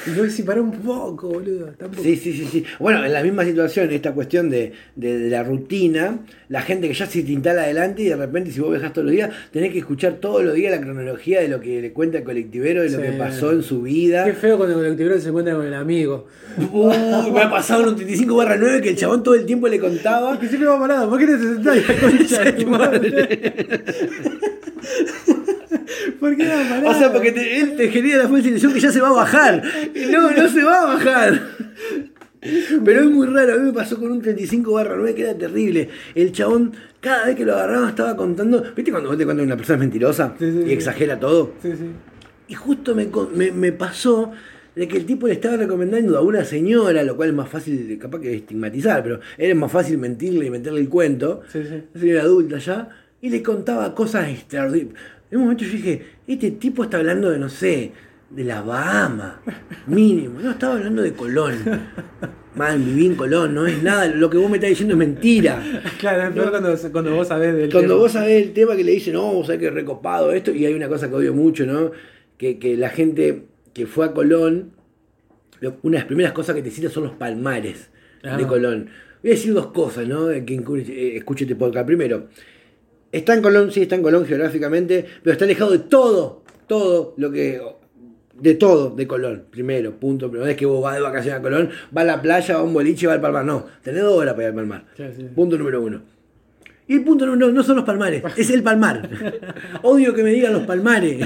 Speaker 2: Y yo si para un poco, boludo.
Speaker 3: Sí, sí, sí, sí. Bueno, en la misma situación, esta cuestión de, de- de la rutina, la gente que ya se te instala adelante y de repente si vos viajás todos los días, tenés que escuchar todos los días la cronología de lo que le cuenta el colectivero, de lo
Speaker 2: Sí.
Speaker 3: que pasó en su vida.
Speaker 2: Qué feo cuando el colectivero se encuentra con el amigo.
Speaker 3: Uy, me ha pasado un 35 barra 9 que el chabón todo el tiempo le contaba.
Speaker 2: Y que siempre va parado, ¿por qué te sentás ¿Por qué va parado?
Speaker 3: O sea, porque te- él te genera la falsa ilusión que ya se va a bajar. Y no, no se va a bajar. Pero es muy raro, a mí me pasó con un 35 barra 9 que era terrible. El chabón, cada vez que lo agarraba, estaba contando. ¿Viste cuando vos te cuentas que una persona es mentirosa
Speaker 2: Sí, sí,
Speaker 3: y exagera todo?
Speaker 2: Sí, sí.
Speaker 3: Y justo me, me, me pasó de que el tipo le estaba recomendando a una señora, lo cual es más fácil, capaz que estigmatizar, pero era más fácil mentirle y meterle el cuento.
Speaker 2: Sí, sí.
Speaker 3: Una señora adulta ya, y le contaba cosas extraordinarias. En un momento yo dije, este tipo está hablando de, no sé, de la Bahama, mínimo. No, estaba hablando de Colón. Man, viví en Colón, no es nada, lo que vos me estás diciendo es mentira.
Speaker 2: Claro, es peor cuando, cuando vos sabés del
Speaker 3: Cuando
Speaker 2: tema.
Speaker 3: vos sabés el tema que le dicen, no, vos sabés que recopado esto, y hay una cosa que odio mucho, ¿no? Que, que la gente que fue a Colón, lo- una de las primeras cosas que te cita son los palmares
Speaker 2: Ah.
Speaker 3: de Colón. Voy a decir dos cosas, ¿no? Que eh, escuche este podcast. Primero, está en Colón, sí, está en Colón geográficamente, pero está alejado de todo, todo lo que. De todo de Colón, primero, punto. Pero no es que vos vas de vacaciones a Colón, va a la playa, va a un boliche, va al palmar. No, tenés dos horas para ir al palmar.
Speaker 2: Sí, sí.
Speaker 3: Punto número uno. Y el punto dos no son los palmares, es el palmar. Odio que me digan los palmares.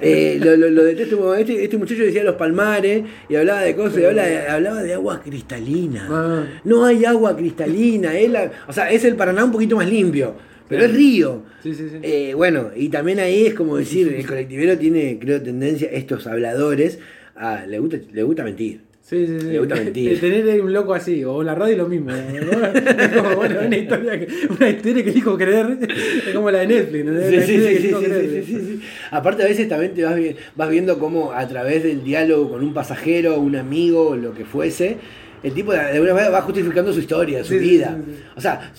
Speaker 3: Eh, lo, lo, lo detesto. Este, este muchacho decía los palmares y hablaba de cosas, y de- hablaba de agua cristalina.
Speaker 2: Ah.
Speaker 3: No hay agua cristalina. Es la- o sea, es el Paraná un poquito más limpio, pero es río.
Speaker 2: Sí, sí, sí.
Speaker 3: Eh, bueno, y también ahí es como decir, el colectivero tiene, creo, tendencia, estos habladores, a, le, gusta, le gusta mentir.
Speaker 2: Sí, sí, sí.
Speaker 3: Le gusta mentir.
Speaker 2: Tener un loco así, o la radio lo mismo. ¿no? Es como, bueno, una historia que, una historia que elijo creer. Es como la de Netflix, ¿no?
Speaker 3: Sí, sí, sí,
Speaker 2: creer.
Speaker 3: sí, sí, sí. Aparte a veces también te vas, vas viendo cómo a través del diálogo con un pasajero, un amigo, lo que fuese, el tipo de, alguna manera va justificando su historia, su vida. O sea,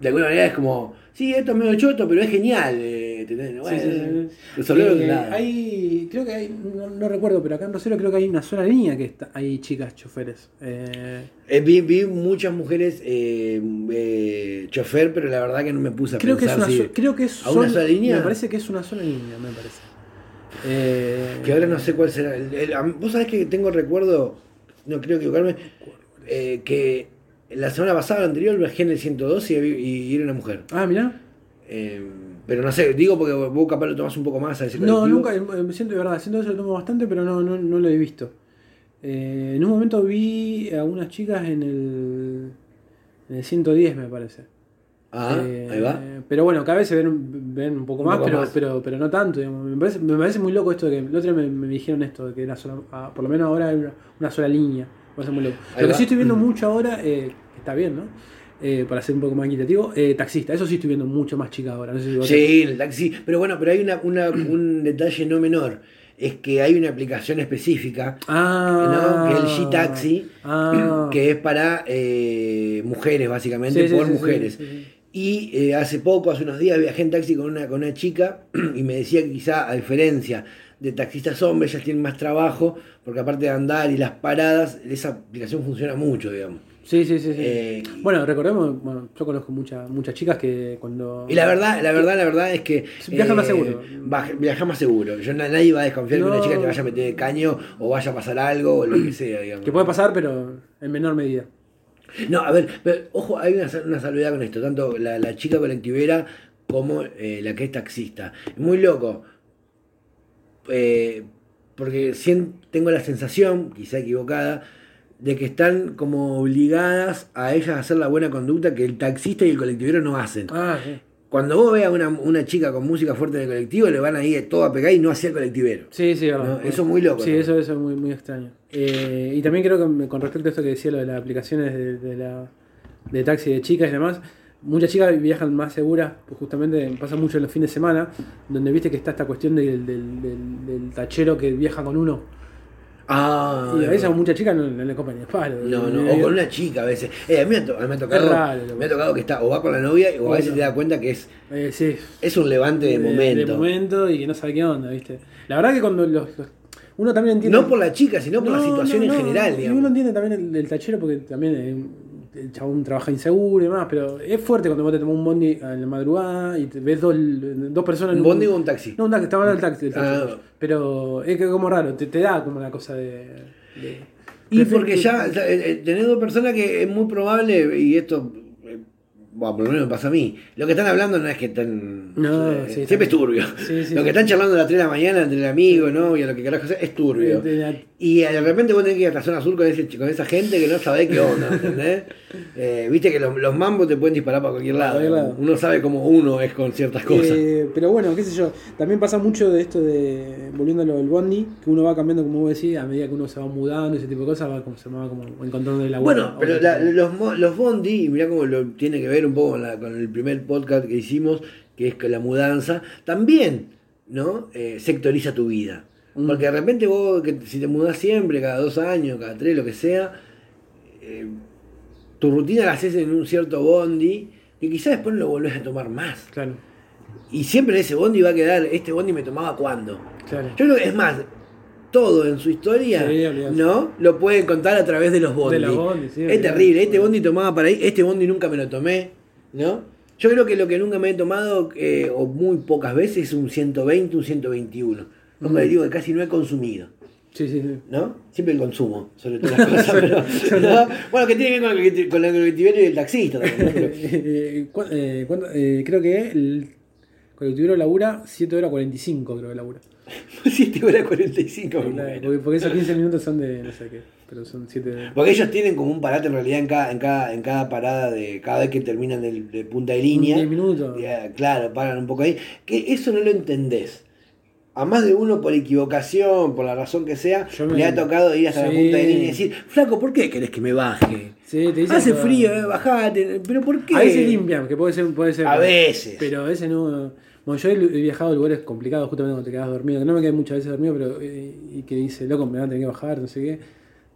Speaker 3: de alguna manera es como, sí, esto es medio choto, pero es genial. eh, ¿entendés? Bueno,
Speaker 2: sí, sí. Eh,
Speaker 3: nada.
Speaker 2: hay, creo que hay, no, no recuerdo, pero acá en Rosario creo que hay una sola línea que está, hay chicas choferes. Eh,
Speaker 3: Eh, vi, vi muchas mujeres chofer, pero la verdad que no me puse a
Speaker 2: creo que es
Speaker 3: pensar
Speaker 2: una,
Speaker 3: si-
Speaker 2: creo que es
Speaker 3: ¿A una
Speaker 2: sol-
Speaker 3: sola línea?
Speaker 2: Me parece que es una sola línea, me parece. Eh,
Speaker 3: Que ahora no sé cuál será. El- el- a- Vos sabés que tengo recuerdo, no creo equivocarme, que la semana pasada, la anterior, viajé en el 102 y, había- y era una mujer.
Speaker 2: Ah, mirá.
Speaker 3: Eh, pero no sé, digo porque vos capaz lo tomás un poco más a ese
Speaker 2: No, nunca, eh, me siento de verdad, siento eso lo tomo bastante, pero no, no, no lo he visto. Eh, en un momento vi a unas chicas en el, en el 110, me parece.
Speaker 3: Ah,
Speaker 2: Eh,
Speaker 3: ahí va.
Speaker 2: Pero bueno, cada vez se ven, ven un poco
Speaker 3: Un
Speaker 2: más,
Speaker 3: poco
Speaker 2: pero,
Speaker 3: más.
Speaker 2: Pero, pero no tanto. digamos. Me, parece, me parece muy loco esto de que el otro día me, me dijeron esto, de que era sola, ah, por lo menos ahora hay una, una sola línea. Me parece muy loco.
Speaker 3: Ahí
Speaker 2: Lo que sí estoy viendo mucho ahora, eh, que está bien, ¿no? Eh, para ser un poco más equitativo, eh, taxista. Eso sí estoy viendo mucho más chica ahora. No sé si
Speaker 3: Sí, el taxi. Pero bueno, pero hay una, una- un detalle no menor. Es que hay una aplicación específica,
Speaker 2: Ah,
Speaker 3: ¿no? Que es el G-Taxi,
Speaker 2: Ah.
Speaker 3: que es para eh, mujeres, básicamente,
Speaker 2: Sí,
Speaker 3: por
Speaker 2: sí,
Speaker 3: mujeres.
Speaker 2: sí.
Speaker 3: Y eh, hace poco, hace unos días, viajé en taxi con una, con una chica y me decía que quizá, a diferencia de taxistas hombres, ellas tienen más trabajo, porque aparte de andar y las paradas, esa aplicación funciona mucho, digamos.
Speaker 2: Sí, sí, sí. sí.
Speaker 3: Eh,
Speaker 2: bueno, recordemos, bueno, yo conozco muchas muchas chicas que cuando...
Speaker 3: Y la verdad, la verdad, la verdad es que.
Speaker 2: Viaja más seguro.
Speaker 3: baj- Viaja más seguro. Yo, na- nadie va a desconfiar que
Speaker 2: No.
Speaker 3: una chica te vaya a meter de caño o vaya a pasar algo o lo que sea, digamos.
Speaker 2: Que puede pasar, pero en menor medida.
Speaker 3: No, a ver, pero, ojo, hay una, una salvedad con esto, tanto la, la chica colectivera como eh, la que es taxista. Muy loco. eh, porque tengo la sensación, quizá equivocada, de que están como obligadas a ellas a hacer la buena conducta que el taxista y el colectivero no hacen.
Speaker 2: Ah, sí.
Speaker 3: Cuando vos veas una, una chica con música fuerte en el colectivo, le van a ir todo a pegar y no hacia el colectivero.
Speaker 2: Sí, sí.
Speaker 3: No, eso es muy loco,
Speaker 2: Sí,
Speaker 3: ¿no?
Speaker 2: eso, eso es muy, muy extraño. Eh, y también creo que con respecto a esto que decía, lo de las aplicaciones de, de la, de taxi de chicas y demás, muchas chicas viajan más seguras, pues justamente pasa mucho en los fines de semana, donde viste que está esta cuestión del, del, del- del tachero que viaja con uno.
Speaker 3: Ah,
Speaker 2: y a veces a muchas chicas no, no le copan el palo.
Speaker 3: No, no,
Speaker 2: Y-
Speaker 3: o con una chica a veces. Eh, a, mí me ha, to- me ha tocado,
Speaker 2: raro,
Speaker 3: me ha tocado que está o va con la novia o a veces te da cuenta que es,
Speaker 2: eh, sí,
Speaker 3: es un levante de, momento.
Speaker 2: de momento y que no sabe qué onda, ¿viste? La verdad que cuando los, los- uno también entiende.
Speaker 3: No por la chica, sino por la
Speaker 2: No,
Speaker 3: situación
Speaker 2: no,
Speaker 3: en general,
Speaker 2: Y
Speaker 3: digamos.
Speaker 2: uno entiende también el, el tachero porque también eh, el chabón trabaja inseguro y demás, pero es fuerte cuando vos te tomás un bondi en la madrugada y te ves dos, dos personas en
Speaker 3: ¿Un bondi o un taxi?
Speaker 2: No, un taxi, estaba hablando del taxi, del taxi.
Speaker 3: Ah.
Speaker 2: Pero es que como raro, te, te da como la cosa de. de-
Speaker 3: Y porque
Speaker 2: que-
Speaker 3: ya eh, eh, tenés dos personas que es muy probable, y esto, eh, bueno, por lo menos me pasa a mí, lo que están hablando no es que están...
Speaker 2: No,
Speaker 3: eh,
Speaker 2: sí,
Speaker 3: siempre es turbio.
Speaker 2: Sí, sí,
Speaker 3: lo que están charlando a las 3 de la mañana entre el amigo, ¿no? Y a lo que carajo sea, es turbio. Y de repente vos tenés que ir a la zona sur con, ese, con esa gente que no sabés qué onda, ¿entendés? Eh, Viste que los, los mambos te pueden disparar para cualquier lado. Uno sabe cómo uno es con ciertas cosas.
Speaker 2: Eh, pero bueno, qué sé yo, también pasa mucho de esto de, volviendo a lo del bondi, que uno va cambiando, como vos decís, a medida que uno se va mudando y ese tipo de cosas, va como, se va como encontrando de la
Speaker 3: Bueno, pero la- los, los bondi, y mirá cómo lo tiene que ver un poco con, la- con el primer podcast que hicimos, que es con la mudanza, también, ¿no? Eh, sectoriza tu vida.
Speaker 2: Mm.
Speaker 3: Porque de repente vos, que si te mudás siempre, cada dos años, cada tres, lo que sea, eh, tu rutina la haces en un cierto bondi, que quizás después no lo volvés a tomar más.
Speaker 2: Claro,
Speaker 3: Y siempre ese bondi va a quedar, este bondi me tomaba cuando.
Speaker 2: claro.
Speaker 3: Yo creo que es más, todo en su historia,
Speaker 2: Sí.
Speaker 3: ¿no? Lo pueden contar a través de los bondi.
Speaker 2: De los bondi, sí,
Speaker 3: es terrible, este bondi tomaba para ahí, este bondi nunca me lo tomé, ¿no? Yo creo que lo que nunca me he tomado, eh, o muy pocas veces, es un 120, un 121. No me digo que casi no he consumido,
Speaker 2: Sí, sí, sí.
Speaker 3: ¿no? Siempre el consumo, sobre todas las cosas. pero, ¿no? Bueno, que tiene que ver con el, con el colectivero y el taxista también, ¿no? Pero-
Speaker 2: Eh, eh. Eh, creo que el colectivero labura 7 horas 45, creo que labura.
Speaker 3: 7 horas 45 me muero.
Speaker 2: Porque, porque esos 15 minutos son de no sé qué, pero son 7
Speaker 3: Porque ellos tienen como un parate en realidad en cada, en cada, en cada parada de cada vez que terminan de, de punta de línea.
Speaker 2: 10 minutos.
Speaker 3: Ya, claro, paran un poco ahí. Que eso no lo entendés. A más de uno por equivocación, por la razón que sea,
Speaker 2: me-
Speaker 3: le ha tocado ir hasta la
Speaker 2: Sí.
Speaker 3: punta de línea y decir, flaco, ¿por qué querés que me baje?
Speaker 2: Sí, te
Speaker 3: Hace
Speaker 2: que-
Speaker 3: frío, eh, bajate, pero ¿por qué?
Speaker 2: A veces limpian, que puede ser. Puede ser
Speaker 3: A veces.
Speaker 2: Pero a veces no. Bueno, yo he viajado a lugares complicados justamente cuando te quedas dormido. No me quedé muchas veces dormido, pero. eh, y que dice, loco, me van a tener que bajar, no sé qué.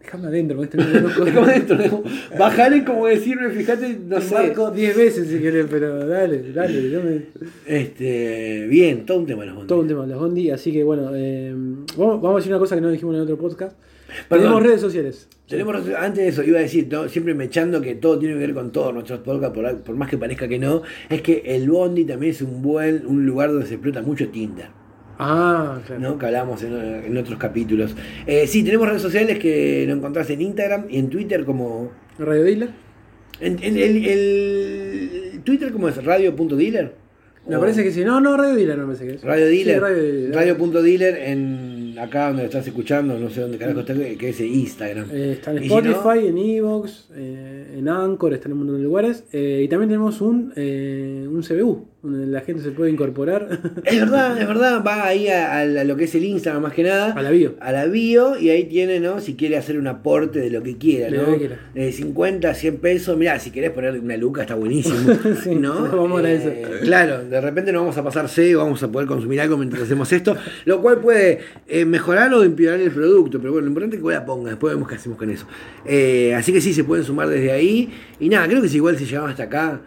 Speaker 2: Déjame adentro, con este loco.
Speaker 3: Déjame adentro, ¿no? Bajar es como decirme, fíjate, no
Speaker 2: Te
Speaker 3: sé.
Speaker 2: marco 10 veces si querés, pero dale, dale. yo me-
Speaker 3: Este, bien, todo un tema los
Speaker 2: Todo un tema, los bondi. Así que bueno, eh, vamos, vamos a decir una cosa que no dijimos en el otro podcast.
Speaker 3: Perdón.
Speaker 2: Tenemos redes sociales.
Speaker 3: Tenemos, antes de eso, iba a decir, ¿no? siempre me echando que todo tiene que ver con todos nuestros podcasts, por, por más que parezca que no, es que el Bondi también es un buen un lugar donde se explota mucho Tinder,
Speaker 2: Ah, claro.
Speaker 3: ¿no? que hablábamos en, en otros capítulos. Eh, sí, tenemos redes sociales que lo encontrás en Instagram y en Twitter como...
Speaker 2: Radio Dealer.
Speaker 3: En, en el, el Twitter como es radio.dealer.
Speaker 2: Me parece que sí. No, no, Radio Dealer no me parece que es.
Speaker 3: Radio
Speaker 2: Sí,
Speaker 3: Dealer.
Speaker 2: Radio Dealer.
Speaker 3: Radio.dealer en, acá donde estás escuchando, no sé dónde carajo está, que es Instagram.
Speaker 2: Eh, está en
Speaker 3: Y si no-
Speaker 2: Spotify, en Evox, eh, en Anchor, está en un montón de lugares. Eh, y también tenemos un, un CBU, donde la gente se puede incorporar
Speaker 3: Es verdad, es verdad, va ahí a, a lo que es el Instagram más que nada.
Speaker 2: a la bio.
Speaker 3: a la bio y ahí tiene, ¿no? Si quiere hacer un aporte de lo que quiera,
Speaker 2: De
Speaker 3: ¿no?
Speaker 2: lo que quiera.
Speaker 3: De 50 a 100 pesos, mirá, si querés poner una luca está buenísimo,
Speaker 2: Sí,
Speaker 3: ¿no?
Speaker 2: vamos a agradecer.
Speaker 3: Eh, claro, de repente no vamos a pasar sed, vamos a poder consumir algo mientras hacemos esto, lo cual puede eh, mejorar o empeorar el producto, pero bueno, lo importante es que vos la pongas, después vemos qué hacemos con eso. Eh, así que sí, se pueden sumar desde ahí y nada, creo que si igual si llegamos hasta acá,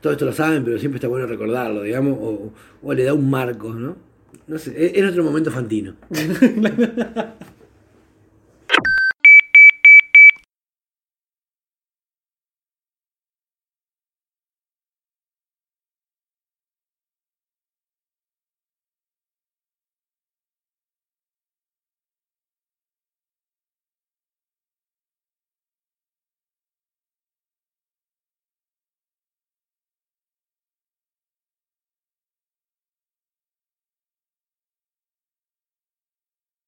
Speaker 3: todo esto lo saben, pero siempre está bueno recordarlo, digamos, o, le da un marco, ¿no? No sé, es, es nuestro momento fantino.